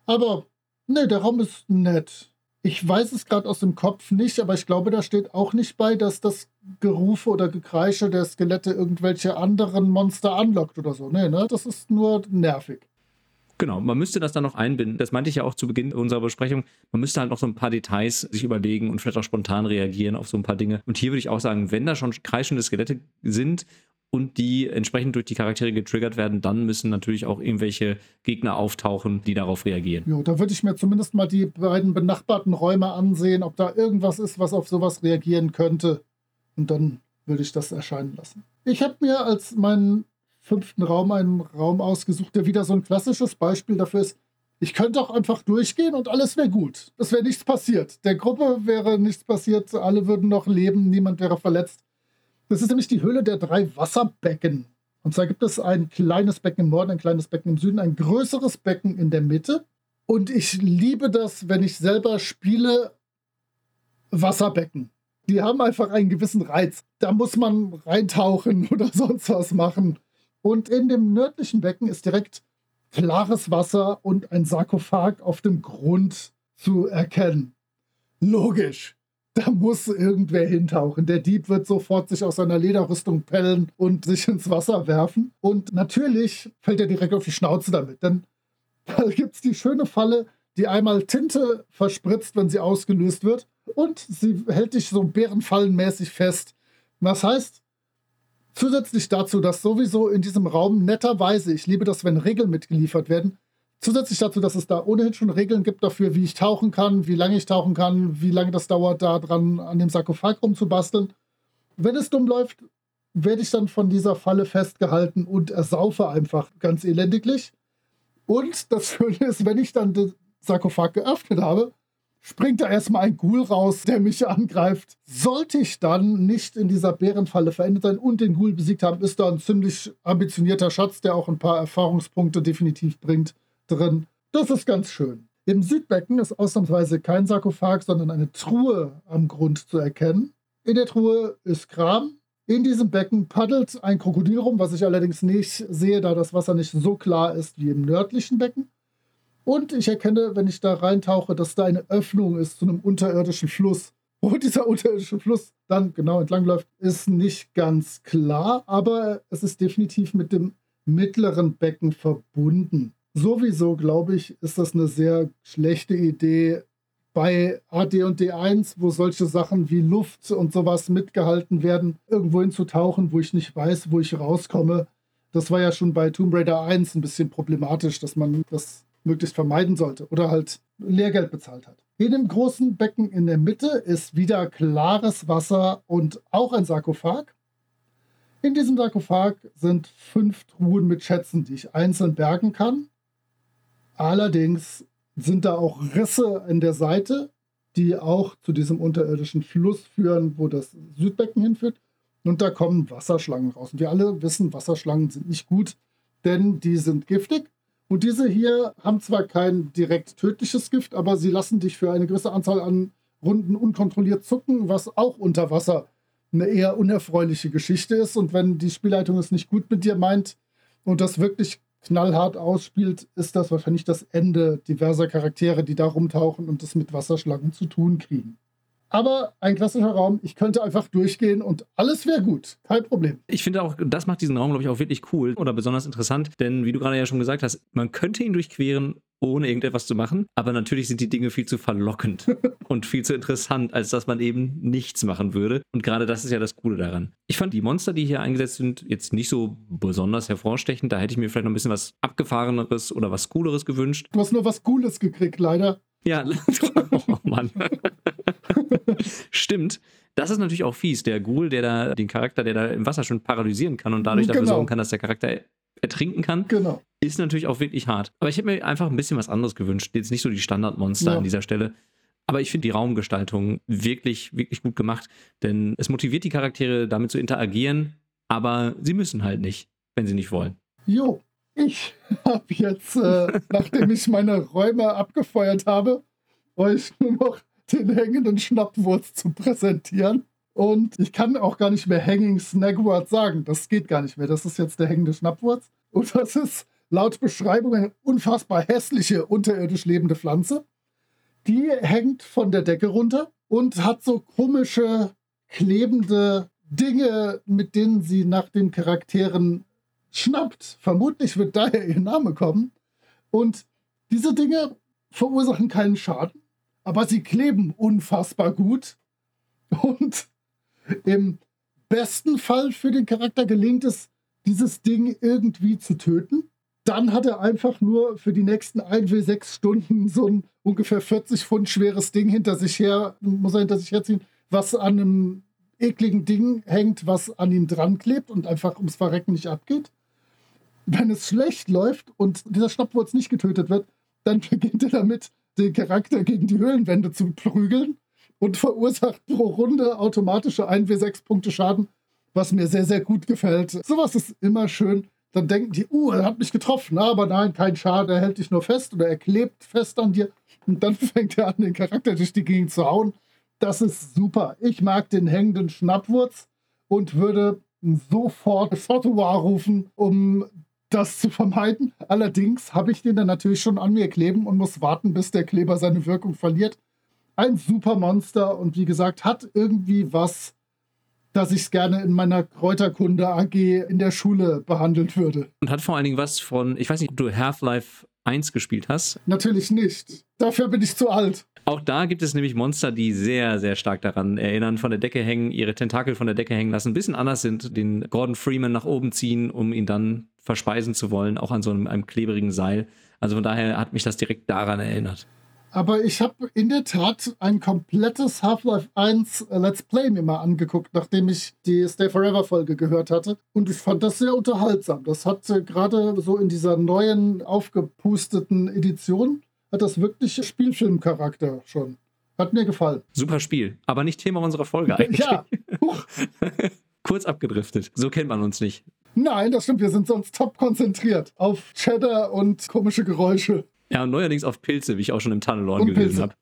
Aber nee, der Raum ist nett. Ich weiß es gerade aus dem Kopf nicht, aber ich glaube, da steht auch nicht bei, dass das Gerufe oder Gekreische der Skelette irgendwelche anderen Monster anlockt oder so. Nee, ne? Das ist nur nervig. Genau, man müsste das dann noch einbinden. Das meinte ich ja auch zu Beginn unserer Besprechung. Man müsste halt noch so ein paar Details sich überlegen und vielleicht auch spontan reagieren auf so ein paar Dinge. Und hier würde ich auch sagen, wenn da schon kreischende Skelette sind und die entsprechend durch die Charaktere getriggert werden, dann müssen natürlich auch irgendwelche Gegner auftauchen, die darauf reagieren. Jo, da würde ich mir zumindest mal die beiden benachbarten Räume ansehen, ob da irgendwas ist, was auf sowas reagieren könnte. Und dann würde ich das erscheinen lassen. Ich habe mir als meinen fünften Raum einen Raum ausgesucht, der wieder so ein klassisches Beispiel dafür ist. Ich könnte auch einfach durchgehen und alles wäre gut. Es wäre nichts passiert. Der Gruppe wäre nichts passiert, alle würden noch leben, niemand wäre verletzt. Das ist nämlich die Höhle der drei Wasserbecken. Und zwar gibt es ein kleines Becken im Norden, ein kleines Becken im Süden, ein größeres Becken in der Mitte. Und ich liebe das, wenn ich selber spiele, Wasserbecken. Die haben einfach einen gewissen Reiz. Da muss man reintauchen *laughs* oder sonst was machen. Und in dem nördlichen Becken ist direkt klares Wasser und ein Sarkophag auf dem Grund zu erkennen. Logisch. Da muss irgendwer hintauchen. Der Dieb wird sofort sich aus seiner Lederrüstung pellen und sich ins Wasser werfen. Und natürlich fällt er direkt auf die Schnauze damit. Denn *laughs* da gibt es die schöne Falle, die einmal Tinte verspritzt, wenn sie ausgelöst wird. Und sie hält dich so bärenfallenmäßig fest. Das heißt, Zusätzlich dazu, dass sowieso in diesem Raum netterweise, ich liebe das, wenn Regeln mitgeliefert werden, zusätzlich dazu, dass es da ohnehin schon Regeln gibt dafür, wie ich tauchen kann, wie lange ich tauchen kann, wie lange das dauert, da dran an dem Sarkophag rumzubasteln. Wenn es dumm läuft, werde ich dann von dieser Falle festgehalten und ersaufe einfach ganz elendiglich. Und das Schöne ist, wenn ich dann den Sarkophag geöffnet habe, springt da erstmal ein Ghoul raus, der mich angreift. Sollte ich dann nicht in dieser Bärenfalle verendet sein und den Ghoul besiegt haben, ist da ein ziemlich ambitionierter Schatz, der auch ein paar Erfahrungspunkte definitiv bringt, drin. Das ist ganz schön. Im Südbecken ist ausnahmsweise kein Sarkophag, sondern eine Truhe am Grund zu erkennen. In der Truhe ist Kram. In diesem Becken paddelt ein Krokodil rum, was ich allerdings nicht sehe, da das Wasser nicht so klar ist wie im nördlichen Becken. Und ich erkenne, wenn ich da reintauche, dass da eine Öffnung ist zu einem unterirdischen Fluss. *laughs* Wo dieser unterirdische Fluss dann genau entlangläuft, ist nicht ganz klar, aber es ist definitiv mit dem mittleren Becken verbunden. Sowieso, glaube ich, ist das eine sehr schlechte Idee, bei AD und D1, wo solche Sachen wie Luft und sowas mitgehalten werden, irgendwo hinzutauchen, wo ich nicht weiß, wo ich rauskomme. Das war ja schon bei Tomb Raider 1 ein bisschen problematisch, dass man das möglichst vermeiden sollte oder halt Lehrgeld bezahlt hat. In dem großen Becken in der Mitte ist wieder klares Wasser und auch ein Sarkophag. In diesem Sarkophag sind fünf Truhen mit Schätzen, die ich einzeln bergen kann. Allerdings sind da auch Risse in der Seite, die auch zu diesem unterirdischen Fluss führen, wo das Südbecken hinführt. Und da kommen Wasserschlangen raus. Und wir alle wissen, Wasserschlangen sind nicht gut, denn die sind giftig. Und diese hier haben zwar kein direkt tödliches Gift, aber sie lassen dich für eine gewisse Anzahl an Runden unkontrolliert zucken, was auch unter Wasser eine eher unerfreuliche Geschichte ist. Und wenn die Spielleitung es nicht gut mit dir meint und das wirklich knallhart ausspielt, ist das wahrscheinlich das Ende diverser Charaktere, die da rumtauchen und es mit Wasserschlangen zu tun kriegen. Aber ein klassischer Raum, ich könnte einfach durchgehen und alles wäre gut. Kein Problem. Ich finde auch, das macht diesen Raum, glaube ich, auch wirklich cool oder besonders interessant, denn wie du gerade ja schon gesagt hast, man könnte ihn durchqueren, ohne irgendetwas zu machen, aber natürlich sind die Dinge viel zu verlockend *laughs* und viel zu interessant, als dass man eben nichts machen würde. Und gerade das ist ja das Coole daran. Ich fand die Monster, die hier eingesetzt sind, jetzt nicht so besonders hervorstechend. Da hätte ich mir vielleicht noch ein bisschen was abgefahreneres oder was Cooleres gewünscht. Du hast nur was Cooles gekriegt, leider. Ja, *laughs* oh Mann. Stimmt. Das ist natürlich auch fies. Der Ghoul, der da den Charakter, der da im Wasser schon paralysieren kann und dadurch genau. dafür sorgen kann, dass der Charakter ertrinken kann, genau. ist natürlich auch wirklich hart. Aber ich hätte mir einfach ein bisschen was anderes gewünscht. Jetzt nicht so die Standardmonster ja. an dieser Stelle. Aber ich finde die Raumgestaltung wirklich, wirklich gut gemacht. Denn es motiviert die Charaktere, damit zu interagieren. Aber sie müssen halt nicht, wenn sie nicht wollen. Jo, ich habe jetzt, äh, *laughs* nachdem ich meine Räume abgefeuert habe, euch nur noch den hängenden Schnappwurz zu präsentieren. Und ich kann auch gar nicht mehr Hanging Snagwort sagen. Das geht gar nicht mehr. Das ist jetzt der hängende Schnappwurz. Und das ist laut Beschreibung eine unfassbar hässliche unterirdisch lebende Pflanze. Die hängt von der Decke runter und hat so komische, klebende Dinge, mit denen sie nach den Charakteren schnappt. Vermutlich wird daher ihr Name kommen. Und diese Dinge verursachen keinen Schaden, aber sie kleben unfassbar gut. Und im besten Fall für den Charakter gelingt es, dieses Ding irgendwie zu töten. Dann hat er einfach nur für die nächsten 1 bis 6 Stunden so ein ungefähr 40 Pfund schweres Ding hinter sich her, muss er hinter sich herziehen, was an einem ekligen Ding hängt, was an ihm dran klebt und einfach ums Verrecken nicht abgeht. Wenn es schlecht läuft und dieser Schnappwurz nicht getötet wird, dann *laughs* beginnt er damit, den Charakter gegen die Höhlenwände zu prügeln und verursacht pro Runde automatische 1w6 Punkte Schaden, was mir sehr, sehr gut gefällt. Sowas ist immer schön. Dann denken die, uh, er hat mich getroffen. Aber nein, kein Schaden, er hält dich nur fest oder er klebt fest an dir. Und dann *laughs* fängt er an, den Charakter durch die Gegend zu hauen. Das ist super. Ich mag den hängenden Schnappwurz und würde sofort Sotowa rufen, um das zu vermeiden. Allerdings habe ich den dann natürlich schon an mir kleben und muss warten, bis der Kleber seine Wirkung verliert. Ein super Monster und wie gesagt, hat irgendwie was, dass ich es gerne in meiner Kräuterkunde AG in der Schule behandelt würde. Und hat vor allen Dingen was von, ich weiß nicht, ob du Half-Life 1 gespielt hast. Natürlich nicht. Dafür bin ich zu alt. Auch da gibt es nämlich Monster, die sehr, sehr stark daran erinnern, von der Decke hängen, ihre Tentakel von der Decke hängen lassen, ein bisschen anders sind, den Gordon Freeman nach oben ziehen, um ihn dann verspeisen zu wollen, auch an so einem, einem klebrigen Seil. Also von daher hat mich das direkt daran erinnert. Aber ich habe in der Tat ein komplettes Half-Life 1 äh, Let's Play mir mal angeguckt, nachdem ich die Stay Forever Folge gehört hatte. Und ich fand das sehr unterhaltsam. Das hat äh, gerade so in dieser neuen, aufgepusteten Edition, hat das wirklich Spielfilmcharakter schon. Hat mir gefallen. Super Spiel, aber nicht Thema unserer Folge *laughs* eigentlich. Ja, Huch. *laughs* Kurz abgedriftet. So kennt man uns nicht. Nein, das stimmt. Wir sind sonst top konzentriert auf Cheddar und komische Geräusche. Ja, und neuerdings auf Pilze, wie ich auch schon im Tunnelorn gelesen habe.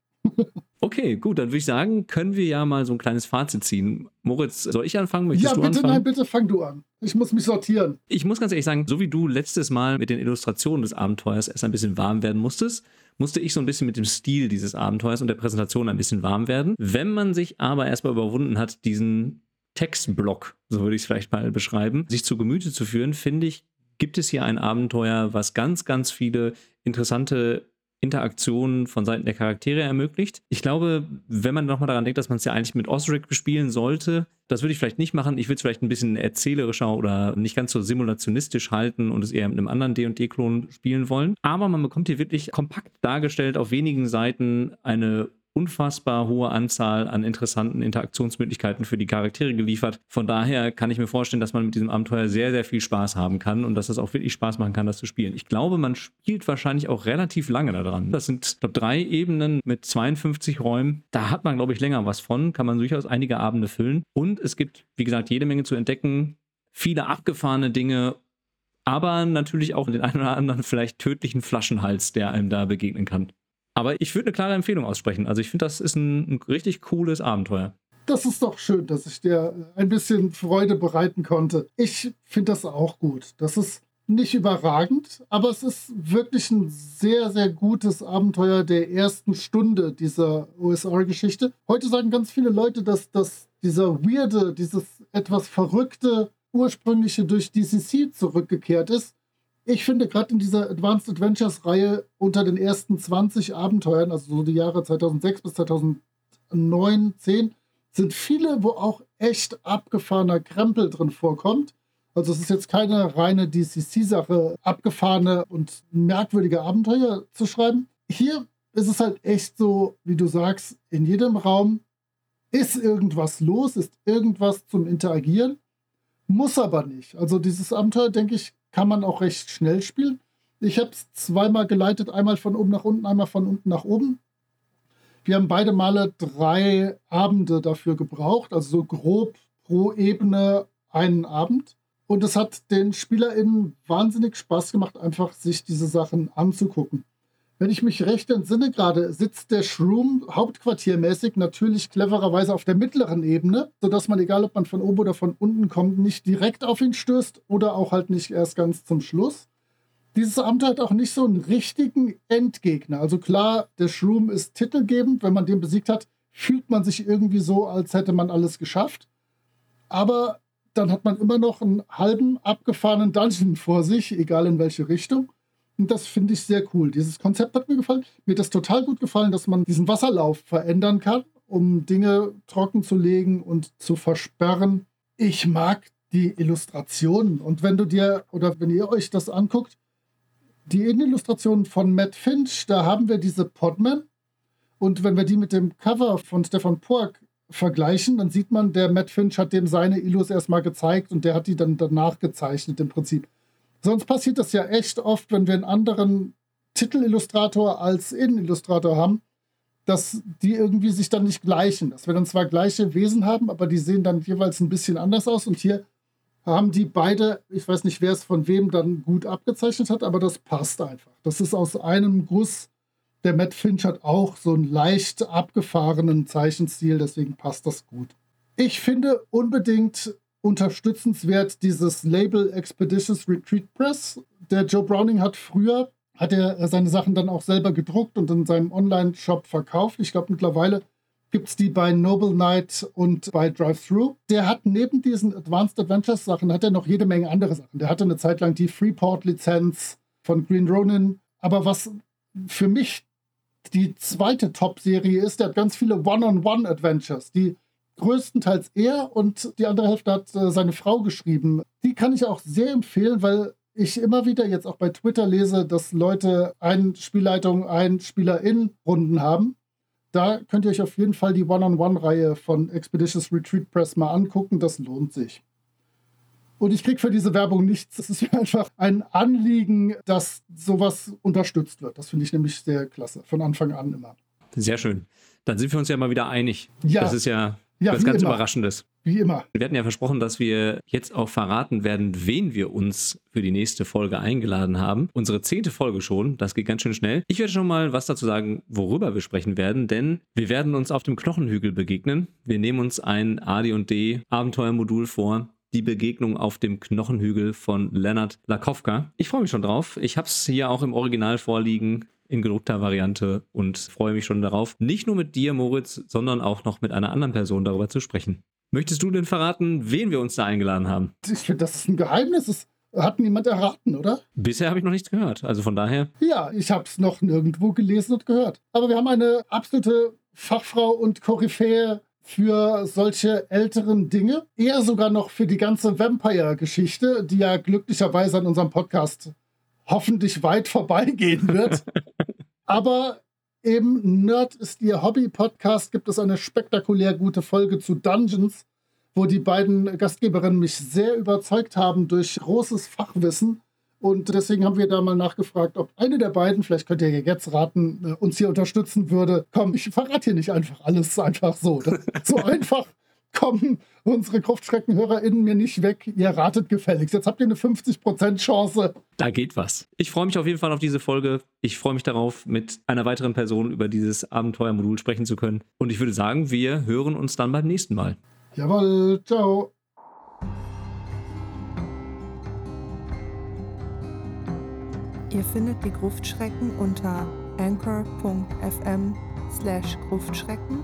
Okay, gut, dann würde ich sagen, können wir ja mal so ein kleines Fazit ziehen. Moritz, soll ich anfangen? Möchtest ja, bitte, anfangen? nein, bitte fang du an. Ich muss mich sortieren. Ich muss ganz ehrlich sagen, so wie du letztes Mal mit den Illustrationen des Abenteuers erst ein bisschen warm werden musstest, musste ich so ein bisschen mit dem Stil dieses Abenteuers und der Präsentation ein bisschen warm werden. Wenn man sich aber erstmal überwunden hat, diesen Textblock, so würde ich es vielleicht mal beschreiben, sich zu Gemüte zu führen, finde ich, gibt es hier ein Abenteuer, was ganz, ganz viele interessante Interaktionen von Seiten der Charaktere ermöglicht. Ich glaube, wenn man nochmal daran denkt, dass man es ja eigentlich mit Osric bespielen sollte, das würde ich vielleicht nicht machen. Ich würde es vielleicht ein bisschen erzählerischer oder nicht ganz so simulationistisch halten und es eher mit einem anderen D&D-Klon spielen wollen. Aber man bekommt hier wirklich kompakt dargestellt auf wenigen Seiten eine unfassbar hohe Anzahl an interessanten Interaktionsmöglichkeiten für die Charaktere geliefert. Von daher kann ich mir vorstellen, dass man mit diesem Abenteuer sehr, sehr viel Spaß haben kann und dass es auch wirklich Spaß machen kann, das zu spielen. Ich glaube, man spielt wahrscheinlich auch relativ lange daran. Das sind, ich glaube, drei Ebenen mit 52 Räumen. Da hat man, glaube ich, länger was von. Kann man durchaus einige Abende füllen. Und es gibt, wie gesagt, jede Menge zu entdecken. Viele abgefahrene Dinge aber natürlich auch den einen oder anderen vielleicht tödlichen Flaschenhals, der einem da begegnen kann. Aber ich würde eine klare Empfehlung aussprechen. Also ich finde, das ist ein, ein richtig cooles Abenteuer. Das ist doch schön, dass ich dir ein bisschen Freude bereiten konnte. Ich finde das auch gut. Das ist nicht überragend, aber es ist wirklich ein sehr, sehr gutes Abenteuer der ersten Stunde dieser OSR-Geschichte. Heute sagen ganz viele Leute, dass, dass dieser weirde, dieses etwas verrückte ursprüngliche durch DCC zurückgekehrt ist. Ich finde gerade in dieser Advanced Adventures Reihe unter den ersten 20 Abenteuern, also so die Jahre 2006 bis 2009, 10, sind viele, wo auch echt abgefahrener Krempel drin vorkommt. Also es ist jetzt keine reine DCC-Sache, abgefahrene und merkwürdige Abenteuer zu schreiben. Hier ist es halt echt so, wie du sagst, in jedem Raum ist irgendwas los, ist irgendwas zum Interagieren, muss aber nicht. Also dieses Abenteuer, denke ich, kann man auch recht schnell spielen. Ich habe es zweimal geleitet, einmal von oben nach unten, einmal von unten nach oben. Wir haben beide Male drei Abende dafür gebraucht, also so grob pro Ebene einen Abend. Und es hat den SpielerInnen wahnsinnig Spaß gemacht, einfach sich diese Sachen anzugucken. Wenn ich mich recht entsinne gerade, sitzt der Shroom hauptquartiermäßig natürlich clevererweise auf der mittleren Ebene, sodass man, egal ob man von oben oder von unten kommt, nicht direkt auf ihn stößt oder auch halt nicht erst ganz zum Schluss. Dieses Amt hat auch nicht so einen richtigen Endgegner. Also klar, der Shroom ist titelgebend. Wenn man den besiegt hat, fühlt man sich irgendwie so, als hätte man alles geschafft. Aber dann hat man immer noch einen halben abgefahrenen Dungeon vor sich, egal in welche Richtung. Und das finde ich sehr cool. Dieses Konzept hat mir gefallen. Mir hat das total gut gefallen, dass man diesen Wasserlauf verändern kann, um Dinge trocken zu legen und zu versperren. Ich mag die Illustrationen. Und wenn du dir oder wenn ihr euch das anguckt, die Innenillustrationen von Matt Finch, da haben wir diese Podman. Und wenn wir die mit dem Cover von Stefan Pork vergleichen, dann sieht man, der Matt Finch hat dem seine Illus erstmal gezeigt und der hat die dann danach gezeichnet im Prinzip. Sonst passiert das ja echt oft, wenn wir einen anderen Titelillustrator als Innenillustrator haben, dass die irgendwie sich dann nicht gleichen. Dass wir dann zwar gleiche Wesen haben, aber die sehen dann jeweils ein bisschen anders aus. Und hier haben die beide, ich weiß nicht, wer es von wem dann gut abgezeichnet hat, aber das passt einfach. Das ist aus einem Guss. Der Matt Finch hat auch so einen leicht abgefahrenen Zeichenstil, deswegen passt das gut. Ich finde unbedingt unterstützenswert dieses Label Expeditious Retreat Press. Der Joe Browning hat früher, hat er seine Sachen dann auch selber gedruckt und in seinem Online-Shop verkauft. Ich glaube, mittlerweile gibt es die bei Noble Knight und bei Drive-Thru. Der hat neben diesen Advanced Adventures Sachen, hat er noch jede Menge andere Sachen. Der hatte eine Zeit lang die Freeport-Lizenz von Green Ronin. Aber was für mich die zweite Top-Serie ist, der hat ganz viele One-on-One-Adventures, die größtenteils er und die andere Hälfte hat äh, seine Frau geschrieben. Die kann ich auch sehr empfehlen, weil ich immer wieder jetzt auch bei Twitter lese, dass Leute ein Spielleitung, ein Spieler-In-Runden haben. Da könnt ihr euch auf jeden Fall die One-on-One-Reihe von Expeditious Retreat Press mal angucken. Das lohnt sich. Und ich kriege für diese Werbung nichts. Es ist mir einfach ein Anliegen, dass sowas unterstützt wird. Das finde ich nämlich sehr klasse. Von Anfang an immer. Sehr schön. Dann sind wir uns ja mal wieder einig. Ja. Das ist ja, Ja, was ganz immer. Überraschendes. Wie immer. Wir hatten ja versprochen, dass wir jetzt auch verraten werden, wen wir uns für die nächste Folge eingeladen haben. Unsere zehnte Folge schon, das geht ganz schön schnell. Ich werde schon mal was dazu sagen, worüber wir sprechen werden, denn wir werden uns auf dem Knochenhügel begegnen. Wir nehmen uns ein AD&D Abenteuermodul vor. Die Begegnung auf dem Knochenhügel von Leonard Lakowka. Ich freue mich schon drauf. Ich habe es hier auch im Original vorliegen in gedruckter Variante und freue mich schon darauf, nicht nur mit dir, Moritz, sondern auch noch mit einer anderen Person darüber zu sprechen. Möchtest du denn verraten, wen wir uns da eingeladen haben? Ich finde, das ist ein Geheimnis. Das hat niemand erraten, oder? Bisher habe ich noch nichts gehört. Also von daher, Ja, ich habe es noch nirgendwo gelesen und gehört. Aber wir haben eine absolute Fachfrau und Koryphäe für solche älteren Dinge. Eher sogar noch für die ganze Vampire-Geschichte, die ja glücklicherweise an unserem Podcast hoffentlich weit vorbeigehen wird. *laughs* Aber eben Nerd ist ihr Hobby-Podcast, gibt es eine spektakulär gute Folge zu Dungeons, wo die beiden Gastgeberinnen mich sehr überzeugt haben durch großes Fachwissen. Und deswegen haben wir da mal nachgefragt, ob eine der beiden, vielleicht könnt ihr ja jetzt raten, äh, uns hier unterstützen würde. Komm, ich verrate hier nicht einfach alles einfach so. So *laughs* einfach kommen unsere KruftschreckenhörerInnen mir nicht weg. Ihr ratet gefälligst. Jetzt habt ihr eine 50% Chance. da geht was. Ich freue mich auf jeden Fall auf diese Folge. Ich freue mich darauf, mit einer weiteren Person über dieses Abenteuermodul sprechen zu können. Und ich würde sagen, wir hören uns dann beim nächsten Mal. Jawohl, ciao. Ihr findet die Gruftschrecken unter anchor.fm slash Gruftschrecken,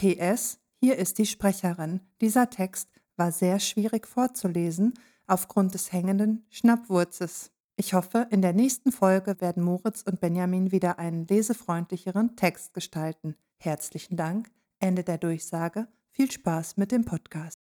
PS, hier ist die Sprecherin. Dieser Text war sehr schwierig vorzulesen aufgrund des hängenden Schnappwurzes. Ich hoffe, in der nächsten Folge werden Moritz und Benjamin wieder einen lesefreundlicheren Text gestalten. Herzlichen Dank. Ende der Durchsage. Viel Spaß mit dem Podcast.